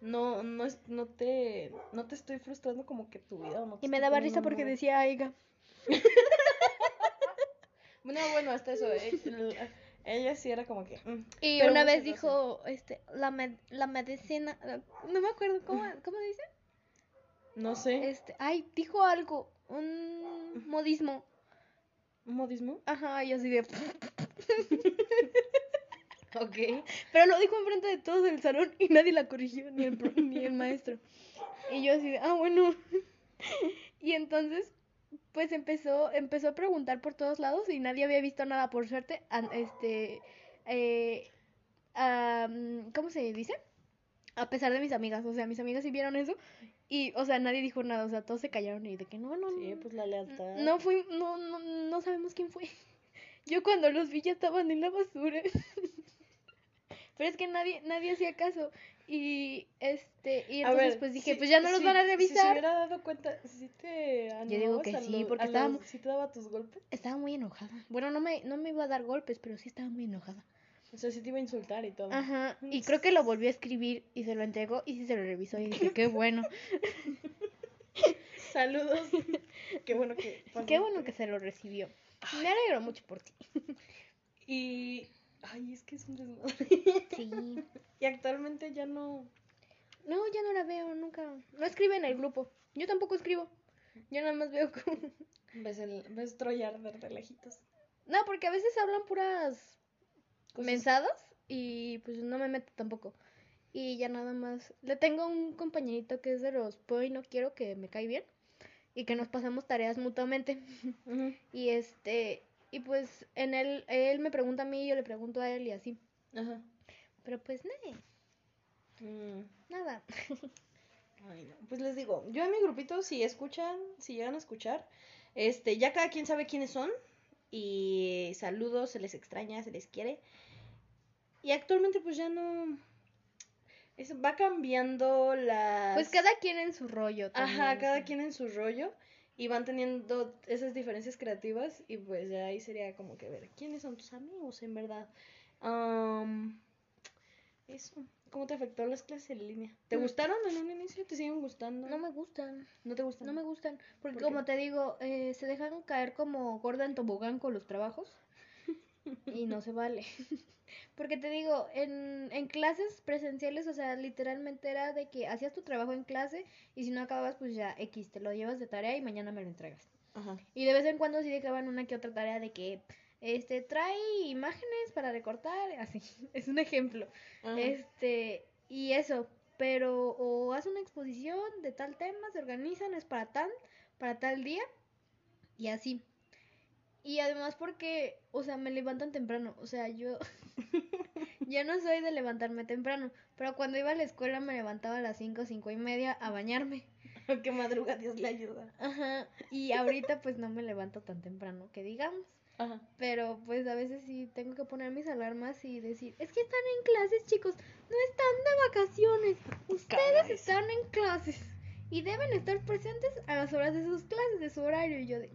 No, no, no te, no te estoy frustrando como que tu vida no te Y me daba risa porque decía Aiga. No, bueno, hasta eso. eh, el- ella sí era como que. mm. Y Pero una vez dijo, este, la, med- la medicina, no me acuerdo, ¿cómo, cómo dice? No sé. Este, ay, dijo algo, un modismo. ¿Modismo? Ajá, y así de... Ok. Pero lo dijo enfrente de todos el salón y nadie la corrigió, ni el, pro- ni el maestro. Y yo así de, ah, bueno. Y entonces, pues empezó, empezó a preguntar por todos lados y nadie había visto nada, por suerte. Este, eh, ¿cómo se dice? A pesar de mis amigas, o sea, mis amigas sí vieron eso y, o sea, nadie dijo nada, o sea, todos se callaron y de que no, no, Sí, no, pues la lealtad. no fui, no, no, no sabemos quién fue. Yo cuando los vi ya estaban en la basura. Pero es que nadie, nadie hacía caso. Y este, y entonces ver, pues dije, si- pues ya no los si- van a Si se revisar. hubiera dado cuenta, ¿sí te Yo digo que sí, lo- porque estaba los- ¿Sí te daba tus golpes? Estaba muy enojada. Bueno, no me, no me iba a dar golpes, pero sí estaba muy enojada. O sea, sí te iba a insultar y todo. Ajá. Y creo que lo volvió a escribir y se lo entregó y sí se lo revisó y dije, qué bueno. Saludos. Qué bueno que pasó. qué bueno que se lo recibió. Me alegro mucho por ti. Y... Ay, es que es un desmadre. Sí. y actualmente ya no... No, ya no la veo, nunca. No escribe en el grupo. Yo tampoco escribo. Yo nada más veo como... Ves, el... Ves Troya arder de lejitos. No, porque a veces hablan puras Cosas- mensadas y pues no me meto tampoco. Y ya nada más. Le tengo un compañerito que es de los y no quiero que me cae bien y que nos pasamos tareas mutuamente. Y este, y pues en él, él me pregunta a mí, yo le pregunto a él y así. Ajá. Pero pues nada, Mm. nada. Ay, no. Pues les digo, yo en mi grupito, si escuchan, si llegan a escuchar, este, ya cada quien sabe quiénes son. Y saludos, se les extraña, se les quiere. Y actualmente pues ya no... es- va cambiando las... Pues cada quien en su rollo. También, Ajá, cada quien en su rollo. Y van teniendo esas diferencias creativas. Y pues ya ahí sería como que ver quiénes son tus amigos en verdad. Am, eso. ¿Cómo te afectó las clases en línea? ¿Te Mm. gustaron en un inicio? ¿Te siguen gustando? No me gustan. ¿No te gustan? No me gustan, porque como te digo, eh, se dejan caer como gorda en tobogán con los trabajos y no se vale. Porque te digo, en, en clases presenciales, o sea, literalmente era de que hacías tu trabajo en clase y si no acababas, pues ya X, te lo llevas de tarea y mañana me lo entregas. Ajá. Y de vez en cuando sí dejaban una que otra tarea de que, este, trae imágenes para recortar, así, es un ejemplo. Ajá. Este, y eso, pero o haz una exposición de tal tema, se organizan, es para tal, para tal día, y así. Y además porque, o sea, me levantan temprano, o sea, yo, yo no soy de levantarme temprano, pero cuando iba a la escuela me levantaba a las 5, cinco y media a bañarme. que madruga, Dios le ayuda. Ajá, y ahorita pues no me levanto tan temprano, que digamos. Ajá. Pero pues a veces sí tengo que poner mis alarmas y decir, es que están en clases, chicos, no están de vacaciones, ustedes Caray. están en clases y deben estar presentes a las horas de sus clases, de su horario. Y yo de,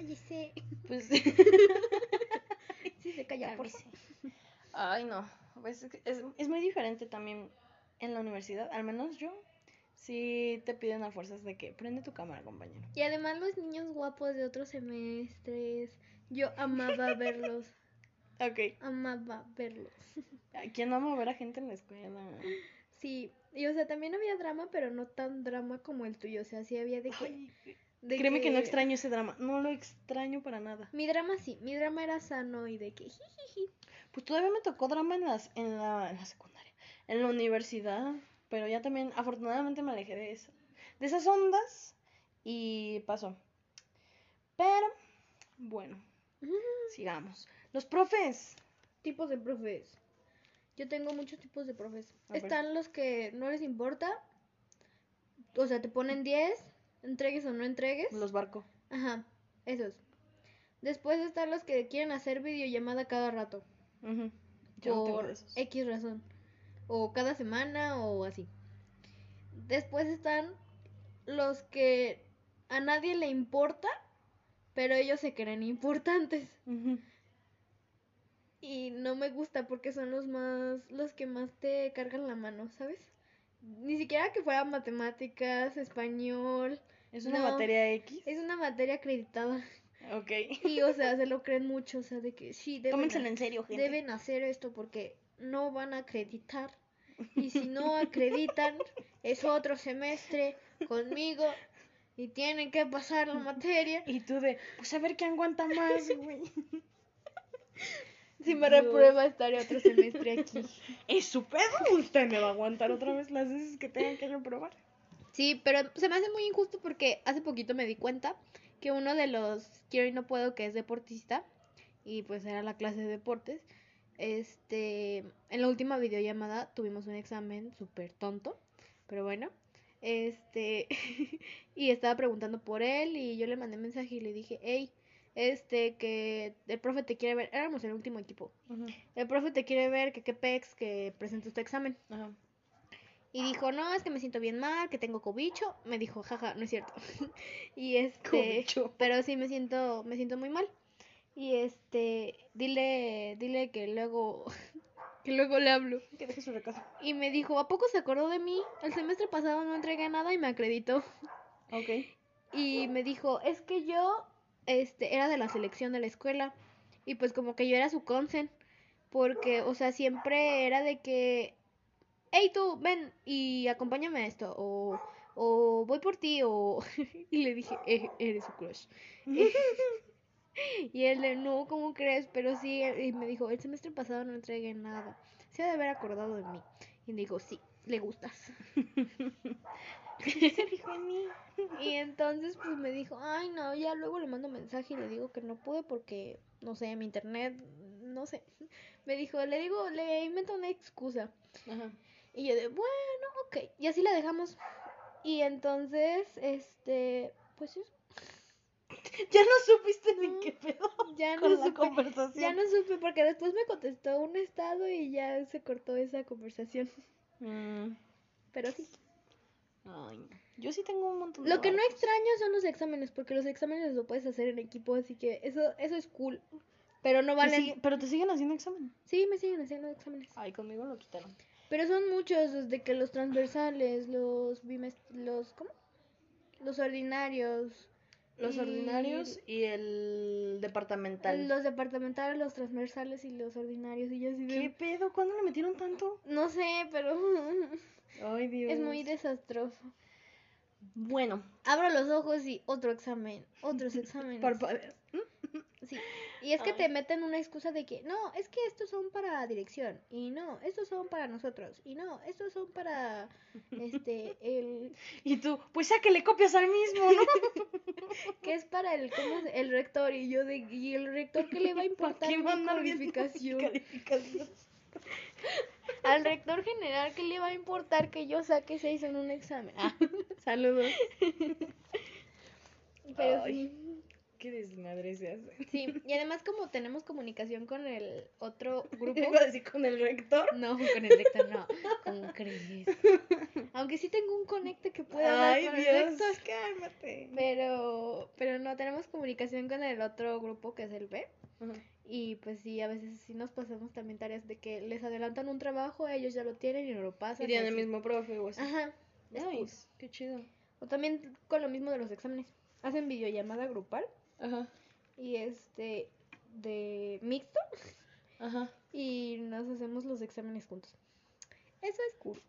cállese, Pues... sí se calla, por. Ay, no. Pues es, es, muy diferente también en la universidad. Al menos yo. Sí te piden a fuerzas de que prende tu cámara, compañero. Y además los niños guapos de otros semestres, yo amaba verlos, Ok. amaba verlos. ¿Quién no ama ver a gente en la escuela? Sí, y o sea, también había drama, pero no tan drama como el tuyo, o sea, sí había de que... Ay, de créeme que... no extraño ese drama. No lo extraño para nada. Mi drama sí, mi drama era sano y de que jijiji. Pues todavía me tocó drama en, las, en, la, en la secundaria. En la universidad. Pero ya también, afortunadamente, me alejé de eso. De esas ondas. Y pasó. Pero, bueno, sigamos. Los profes. Tipos de profes. Yo tengo muchos tipos de profes. Están los que no les importa. O sea, te ponen 10, entregues o no entregues. Los barcos. Ajá, esos. Después están los que quieren hacer videollamada cada rato. Ujú. Yo no tengo por esos. X razón. O cada semana o así. Después están los que a nadie le importa, pero ellos se creen importantes. Y no me gusta porque son los más, los que más te cargan la mano, ¿sabes? Ni siquiera que fuera matemáticas, español. Es una No. materia X. Es una materia acreditada. Ok. Y, o sea, se lo creen mucho, o sea, de que sí, deben, Tómenselo ha- en serio, gente. deben hacer esto porque no van a acreditar. Y si no acreditan, es otro semestre conmigo. y tienen que pasar la materia. Y tú de, pues a ver quién aguanta más, güey. Si me Dios. reprueba, estaré otro semestre aquí. Es su pedo, usted me va a aguantar otra vez las veces que tengan que reprobar. Sí, pero se me hace muy injusto porque hace poquito me di cuenta que uno de los quiero y no puedo que es deportista y pues era la clase de deportes. Este, en la última videollamada tuvimos un examen súper tonto, pero bueno. Este, y estaba preguntando por él y yo le mandé mensaje y le dije, hey, este, que el profe te quiere ver, éramos el último equipo. El profe te quiere ver, que qué pex, que presentes tu examen. Ajá. Y dijo, no, es que me siento bien mal, que tengo cobicho. Me dijo, jaja, no es cierto. y este, Cobicho. pero sí me siento, me siento muy mal. Y este, dile, dile que luego, que luego le hablo. Que deje su recado. Y me dijo, ¿a poco se acordó de mí? El semestre pasado no entregué nada y me acreditó. Ok. Y me dijo, es que yo, este, era de la selección de la escuela. Y pues como que yo era su consen. Porque, o sea, siempre era de que, hey tú, ven y acompáñame a esto. O, o voy por ti. O... y le dije, "Eh, eres su crush. y él de, no, ¿cómo crees? Pero sí, y me dijo, el semestre pasado no entregué nada. Se ha de haber acordado de mí. Y me dijo, sí, le gustas. Se mí. Y entonces pues me dijo, ay no, ya luego le mando mensaje y le digo que no pude porque, no sé, mi internet, no sé. Me dijo, le digo, le invento una excusa. Ajá. Y yo de, bueno, ok. Y así la dejamos. Y entonces, este, pues eso. Ya no supiste ni qué pedo Ya no con la supe, conversación. ya no supe porque después me contestó un estado y ya se cortó esa conversación. Mm. Pero sí. Ay, no. yo sí tengo un montón de Lo que no barcos. extraño son los exámenes, porque los exámenes lo puedes hacer en equipo, así que eso, eso es cool. Pero no ¿Te valen. Pero te siguen haciendo examen. Sí, me siguen haciendo exámenes. Ay, conmigo lo quitaron. Pero son muchos, desde que los transversales, los los ¿cómo? Los ordinarios, Los Y- ordinarios y el departamental. los departamentales, los transversales y los ordinarios y yo así de- ¿Qué pedo? ¿Cuándo le metieron tanto? no sé, pero Ay, Dios. es muy desastroso. Bueno, Abro los ojos y otro examen, otros exámenes. parpadeas. Sí. Y es que Ay. te meten una excusa de que, no, es que estos son para dirección, y no, estos son para nosotros, y no, estos son para, este, el, Y tú, pues sáquele copias al mismo, ¿no? que es para el, ¿cómo se- el rector, y yo de, y el rector, ¿qué le va a ¿Para importar qué mi va a andar viendo mi calificación? Al rector general, ¿qué le va a importar que yo saque seis en un examen? Ah, Saludos. pero Ay. sí. Qué desmadre se hace. Sí, y además como tenemos comunicación con el otro grupo, Iba a decir con el rector. no, con el rector no, ¿cómo crees? Aunque sí tengo un conecte que puede hablar Ay, con el Dios. rector. Cálmate. Pero, pero no tenemos comunicación con el otro grupo que es el B. Y pues sí, a veces sí nos pasamos también tareas de que les adelantan un trabajo, ellos ya lo tienen y no lo pasan. Y tienen el mismo profe o así. Ajá. Nice. Qué chido. O también con lo mismo de los exámenes. Hacen videollamada grupal Ajá. y este de mixto Ajá. y nos hacemos los exámenes juntos. Eso es cool.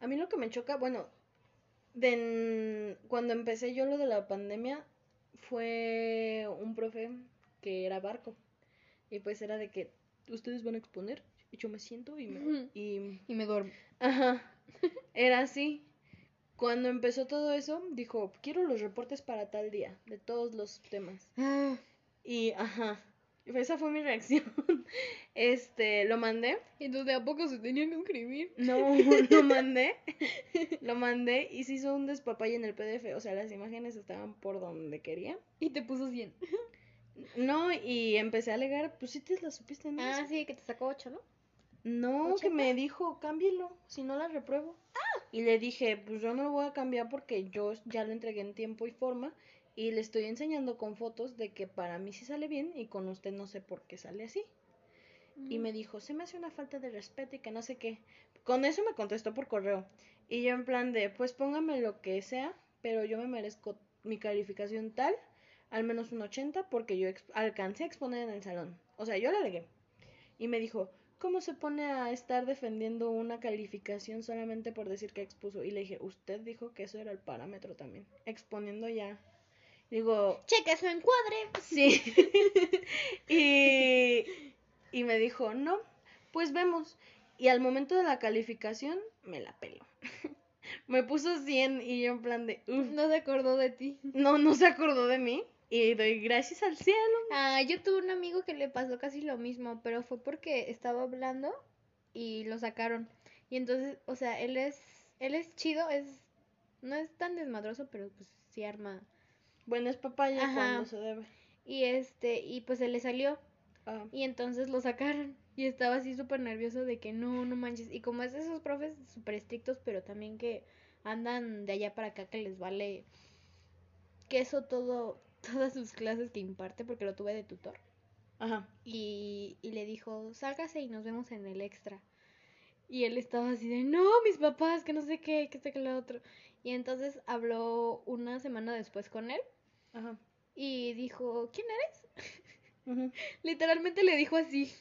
A mí lo que me choca, bueno, de cuando empecé yo lo de la pandemia, fue un profe que era barco. Y pues era de que ustedes van a exponer, y yo me siento y me. Y, Y me duermo. ajá, era así. Cuando empezó todo eso, dijo, quiero los reportes para tal día, de todos los temas. Y, ajá, esa fue mi reacción. Este, lo mandé. Entonces, ¿de a poco se tenían que escribir? No, lo mandé. Lo mandé y se hizo un despapalle en el PDF. O sea, las imágenes estaban por donde quería. Y te puso 100. No, y empecé a alegar, pues sí te la supiste, ¿no? Ah, sí, que te sacó 8, ¿no? No, que me dijo, cámbielo, si no la repruebo. Y le dije, pues yo no lo voy a cambiar porque yo ya lo entregué en tiempo y forma. Y le estoy enseñando con fotos de que para mí sí sale bien y con usted no sé por qué sale así. Y me dijo, se me hace una falta de respeto y que no sé qué. Con eso me contestó por correo. Y yo en plan de, pues póngame lo que sea, pero yo me merezco mi calificación tal, al menos un 80, porque yo alcancé a exponer en el salón. O sea, yo le alegué. Y me dijo, ¿cómo se pone a estar defendiendo una calificación solamente por decir que expuso? Y le dije, usted dijo que eso era el parámetro también, exponiendo ya. Digo, Cheque su encuadre. sí. y, y me dijo, no, pues vemos. Y al momento de la calificación, me la peló. me puso 100 y yo en plan de, "Uf". No se acordó de ti. no, no se acordó de mí. Y doy gracias al cielo. Ah, yo tuve un amigo que le pasó casi lo mismo, pero fue porque estaba hablando y lo sacaron. Y entonces, o sea, él es, él es chido, es, no es tan desmadroso, pero pues sí arma. Bueno, es papaya Ajá. cuando se debe. Y este, y pues se le salió. Ah, Y entonces lo sacaron. Y estaba así súper nervioso de que no, no manches. Y como es de esos profes súper estrictos, pero también que andan de allá para acá que les vale queso todo, todas sus clases que imparte, porque lo tuve de tutor. Ajá. Y, y le dijo, sálgase y nos vemos en el extra. Y él estaba así de, no, mis papás, que no sé qué, que este que lo otro. Y entonces habló una semana después con él Ajá. y dijo, ¿quién eres? Literalmente le dijo así.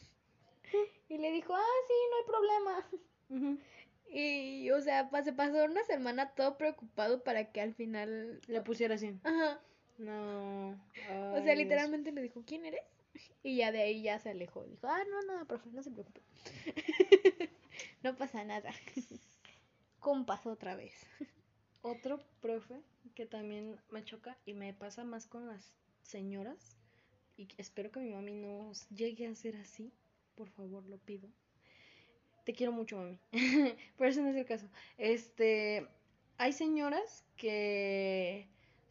Y le dijo, ah, sí, no hay problema. Y, o sea, se pasó una semana todo preocupado para que al final... Le pusiera así. Ajá. No. O sea, Dios. literalmente le dijo, ¿quién eres? Y ya de ahí ya se alejó. Dijo, ah, no, nada, profe, no se preocupe. no pasa nada. Compas otra vez. Otro profe que también me choca y me pasa más con las señoras. Y espero que mi mami no llegue a ser así. Por favor, lo pido. Te quiero mucho, mami. Pero ese no es el caso. Este. Hay señoras que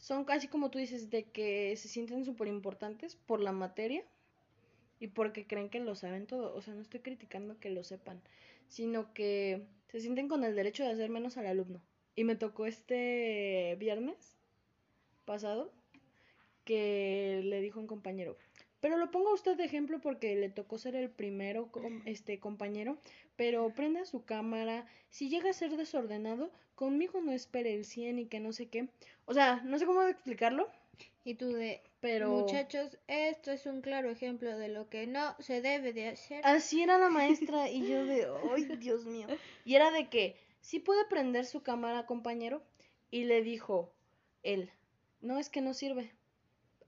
son casi como tú dices, de que se sienten súper importantes por la materia y porque creen que lo saben todo. O sea, no estoy criticando que lo sepan, sino que se sienten con el derecho de hacer menos al alumno. Y me tocó este viernes pasado que le dijo un compañero, pero lo pongo a usted de ejemplo porque le tocó ser el primero com- este compañero, pero prenda su cámara, si llega a ser desordenado, conmigo no espere el 100 y que no sé qué. O sea, no sé cómo explicarlo, Y tú de, pero muchachos, esto es un claro ejemplo de lo que no se debe de hacer. Así era la maestra y yo de, ay, Dios mío. Y era de que, sí puede prender su cámara, compañero. Y le dijo él, no es que no sirve.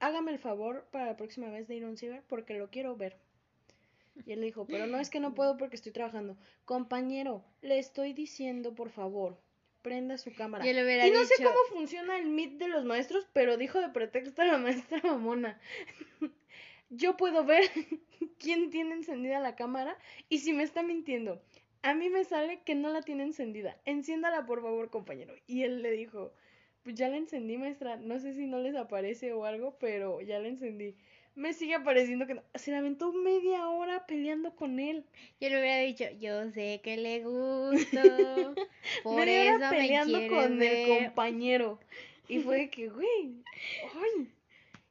Hágame el favor para la próxima vez de ir a un ciber porque lo quiero ver. Y él le dijo, pero no es que no puedo porque estoy trabajando. Compañero, le estoy diciendo, por favor, prenda su cámara. Y no sé cómo funciona el Meet de los maestros, pero dijo de pretexto a la maestra mamona. Yo puedo ver quién tiene encendida la cámara y si me está mintiendo. A mí me sale que no la tiene encendida. Enciéndala, por favor, compañero. Y él le dijo, ya la encendí, maestra. No sé si no les aparece o algo, pero ya la encendí. Me sigue apareciendo que no. Se la aventó media hora peleando con él. Yo le hubiera dicho, yo sé que le gusto, por media eso hora me peleando quiere con el compañero. Y fue de que, güey, ay.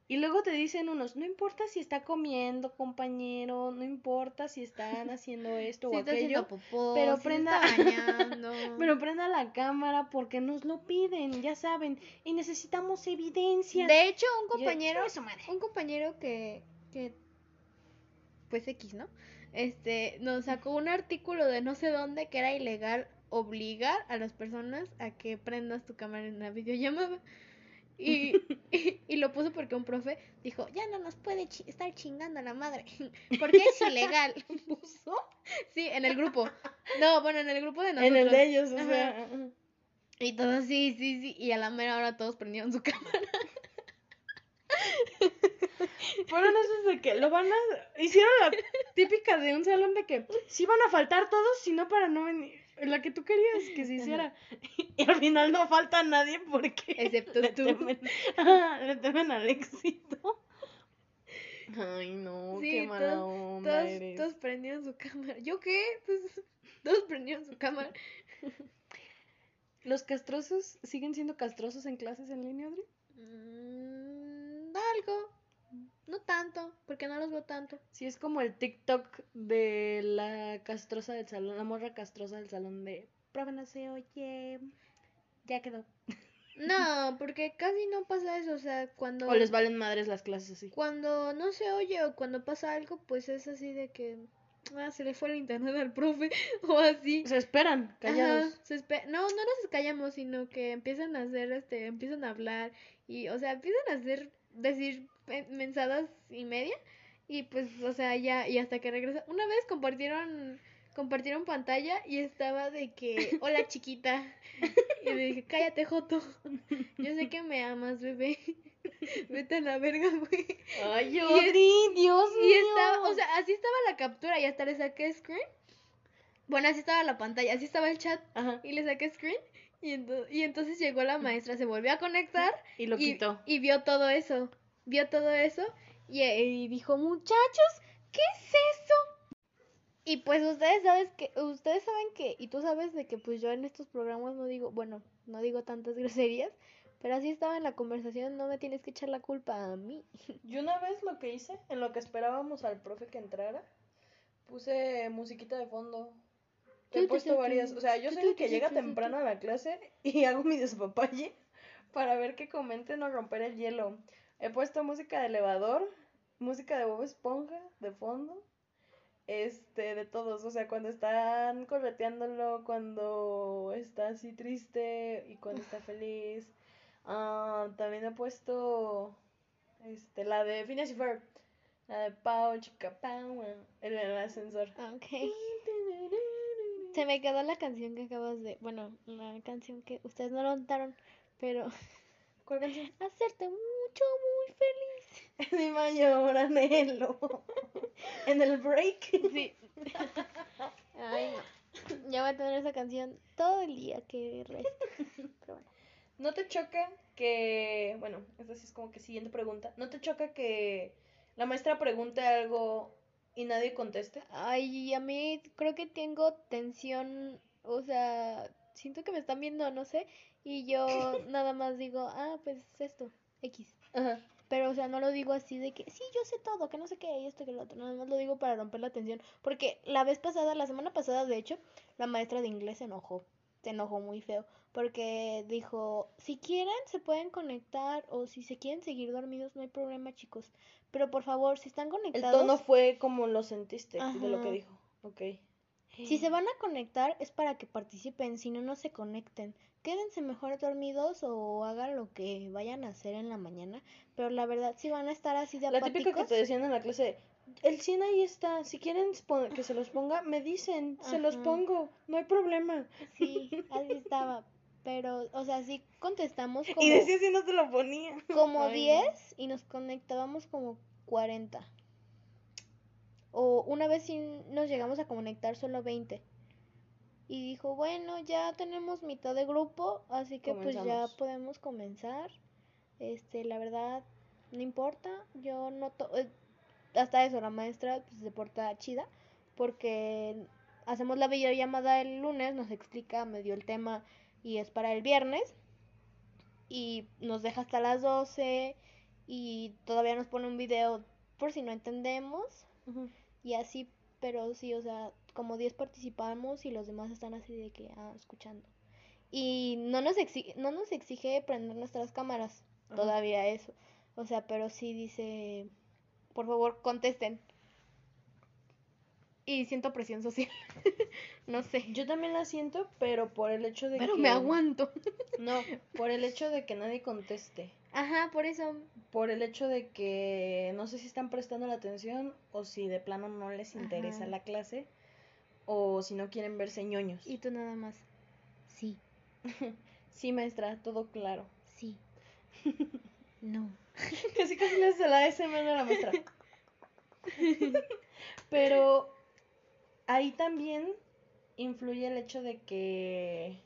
Y luego te dicen unos, no importa si está comiendo, compañero, no importa si están haciendo esto Si o está aquello, popó, pero si prenda- está bañando. pero prenda la cámara porque nos lo piden, ya saben, y necesitamos evidencia. De hecho, un yo, compañero, un compañero que, que, pues X, ¿no? Este, nos sacó un artículo de no sé dónde que era ilegal obligar a las personas a que prendas tu cámara en una videollamada. Y, y, y lo puso porque un profe dijo, ya no nos puede chi- estar chingando a la madre, porque es ilegal. ¿Puso? Sí, en el grupo. No, bueno, en el grupo de nosotros. En el de ellos, o Ajá. sea. Y todos, sí, sí, sí. Y a la mera hora todos prendieron su cámara. Fueron esos de que lo van a. Hicieron la típica de un salón de que sí van a faltar todos, sino para no venir. La que tú querías que se hiciera. Y al final no falta nadie porque. Excepto le tú. Temen, le temen al éxito. Ay, no, Sí, qué mala todos- onda Todos, eres. todos prendieron su cámara. ¿Yo qué? Pues todos prendieron su cámara. ¿Los castrosos siguen siendo castrosos en clases en línea, Adri? Mm, algo. No tanto, porque no los veo tanto. Sí, es como el TikTok de la castrosa del salón, la morra castrosa del salón de. Profe, no se oye. Ya quedó. No, porque casi no pasa eso. O sea, cuando. O les valen madres las clases así. Cuando no se oye o cuando pasa algo, pues es así de que ah, se le fue el internet al profe o así. Se esperan, callados. Ajá, se espe- no, no nos callamos, sino que empiezan a hacer, este, empiezan a hablar y, o sea, empiezan a hacer, decir mensadas y media y pues, o sea, ya, y hasta que regresa. Una vez compartieron, compartieron pantalla y estaba de que, hola chiquita, y le dije, cállate Joto, yo sé que me amas, bebé, vete a la verga, güey. Ay, Y Dios Y mío. estaba, o sea, así estaba la captura y hasta le saqué screen. Bueno, así estaba la pantalla, así estaba el chat Ajá. y le saqué screen. Y, ento- y entonces llegó la maestra, se volvió a conectar Y lo y, quitó. y vio todo eso. Vio todo eso y, y dijo, muchachos, ¿qué es eso? Y pues ustedes sabes que, ustedes saben que, y tú sabes de que pues yo en estos programas no digo, bueno, no digo tantas groserías, pero así estaba en la conversación, no me tienes que echar la culpa a mí. Yo una vez lo que hice, en lo que esperábamos al profe que entrara, puse musiquita de fondo. He puesto varias, o sea, yo soy el que llega temprano a la clase y hago mi despapalle para ver que comenten o romper el hielo. He puesto música de elevador, música de Bob Esponja de fondo, este, de todos, o sea, cuando están correteándolo, cuando está así triste y cuando está feliz. Ah, también he puesto este, la de Phineas y Ferb, la de Pau, chica, Pau, en el ascensor. Ah, Ok. Se me quedó la canción que acabas de, bueno, la canción que ustedes no notaron, pero ¿Cuál canción? hacerte mucho, muy feliz. Mi mayor anhelo. en el break. Sí. Ay, no. Ya voy a tener esa canción todo el día que resta. Pero bueno. ¿No te choca que, bueno, esta sí es como que siguiente pregunta, ¿no te choca que la maestra pregunte algo y nadie conteste? Ay, a mí creo que tengo tensión, o sea, siento que me están viendo, no sé, y yo nada más digo, ah, pues esto, X. Ajá. Pero, o sea, no lo digo así de que, sí, yo sé todo, que no sé qué, y esto que lo otro. Nada más lo digo para romper la tensión. Porque la vez pasada, la semana pasada, de hecho, la maestra de inglés se enojó. Se enojó muy feo. Porque dijo, si quieren, se pueden conectar. O si se quieren seguir dormidos, no hay problema, chicos. Pero por favor, si están El conectados. tono fue como lo sentiste de lo que dijo. Ok. Si se van a conectar es para que participen, si no, no se conecten. Quédense mejor dormidos o hagan lo que vayan a hacer en la mañana. Pero la verdad, si van a estar así de La típica que apáticos, te decían en la clase, el 100 ahí está, si quieren que se los ponga, me dicen, se los pongo, no hay problema. sí, así estaba. Pero, o sea, sí contestamos como, Y decía si no te lo ponía. como Ay, no. 10 y nos conectábamos como 40. O una vez sí nos llegamos a conectar solo 20. Y dijo, bueno, ya tenemos mitad de grupo, así que pues ya podemos comenzar. Este, la verdad, no importa, yo no to- eh, hasta eso la maestra pues, se porta chida porque hacemos la videollamada el lunes, nos explica medio el tema y es para el viernes y nos deja hasta las 12 y todavía nos pone un video por si no entendemos Y así, pero sí, o sea, como 10 participamos y los demás están así de que, ah, escuchando. Y no nos exige, no nos exige prender nuestras cámaras, Ajá. todavía eso. O sea, pero sí dice, por favor, contesten. Y siento presión social. no sé. Yo también la siento, pero por el hecho de Pero que... me aguanto. No, por el hecho de que nadie conteste. Ajá, por eso. Por el hecho de que no sé si están prestando la atención o si de plano no les interesa Ajá. la clase o si no quieren verse ñoños. Y tú nada más. Sí, Sí, maestra, todo claro. sí. No. Casi casi le hace la SM a la maestra. Pero ahí también influye el hecho de que,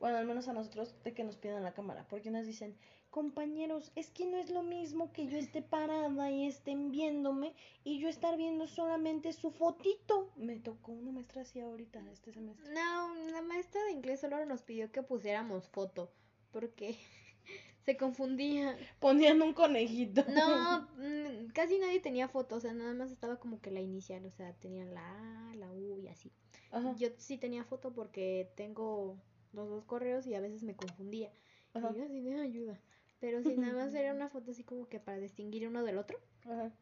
bueno, al menos a nosotros, de que nos pidan la cámara. Porque nos dicen, compañeros, es que no es lo mismo que yo esté parada y estén viéndome y yo estar viendo solamente su fotito. Me tocó una maestra así ahorita, este semestre. No, la maestra de inglés solo nos pidió que pusiéramos foto. Porque se confundía. Ponían un conejito. No, mm, casi nadie tenía foto. O sea, nada más estaba como que la inicial. O sea, tenían la A, la U y así. Ajá, Yo sí tenía foto porque tengo los dos correos y a veces me confundía. ajá, Y yo así de ayuda. Pero si nada más era una foto así como que para distinguir uno del otro. ajá.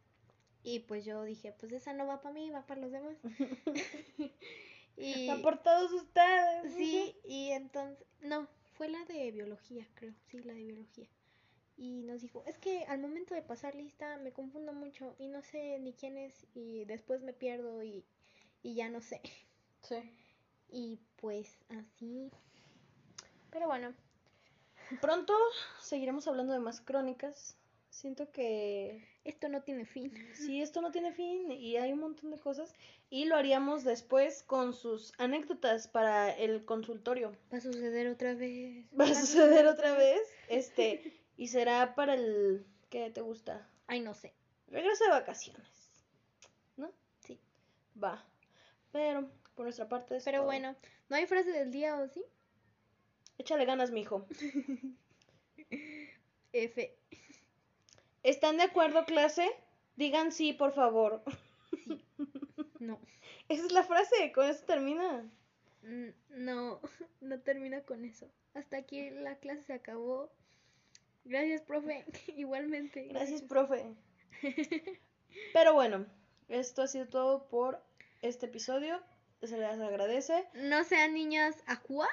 Y pues yo dije, pues esa no va para mí, va para los demás. y Va por todos ustedes. sí, y entonces, no, fue la de biología, creo, sí, la de biología. Y nos dijo, es que al momento de pasar lista me confundo mucho y no sé ni quién es y después me pierdo y, y ya no sé. Sí. Y pues así. Pero bueno, Pronto seguiremos hablando de más crónicas. Siento que esto no tiene fin. sí, esto no tiene fin y hay un montón de cosas. Y lo haríamos después con sus anécdotas para el consultorio. Va a suceder otra vez. Va a suceder otra vez. Este, y será para el. ¿Qué te gusta? Ay, no sé. Regreso de vacaciones. ¿No? Sí. Va. Pero, por nuestra parte. es Pero todo. bueno, ¿no hay frase del día o sí? Échale ganas, mijo. F. ¿Están de acuerdo, clase? Digan sí, por favor. No. Esa es la frase, con eso termina. Mm, No, no termina con eso. Hasta aquí la clase se acabó. Gracias, profe. Igualmente. Gracias, profe. Pero bueno, esto ha sido todo por este episodio. Se les agradece. No sean niñas ajua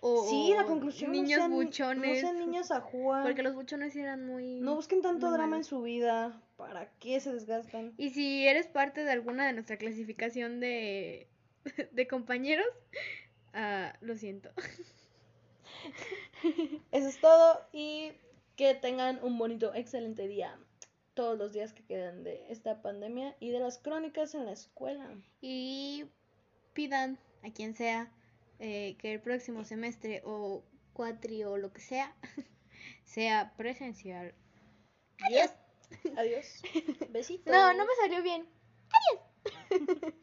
o Sí, la conclusión. no niños sean- buchones. No sean niños a jugar. Porque los buchones eran muy No busquen tanto drama en su vida. ¿Para qué se desgastan? Y si eres parte de alguna de nuestra clasificación de, de compañeros, ah, lo siento. Eso es todo y que tengan un bonito, excelente día. Todos los días que quedan de esta pandemia y de las crónicas en la escuela. Y pidan a quien sea eh, que el próximo semestre o cuatri o lo que sea sea presencial. Adiós. Adiós. Besitos. No, no me salió bien.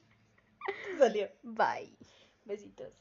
Salió. Bye. Besitos.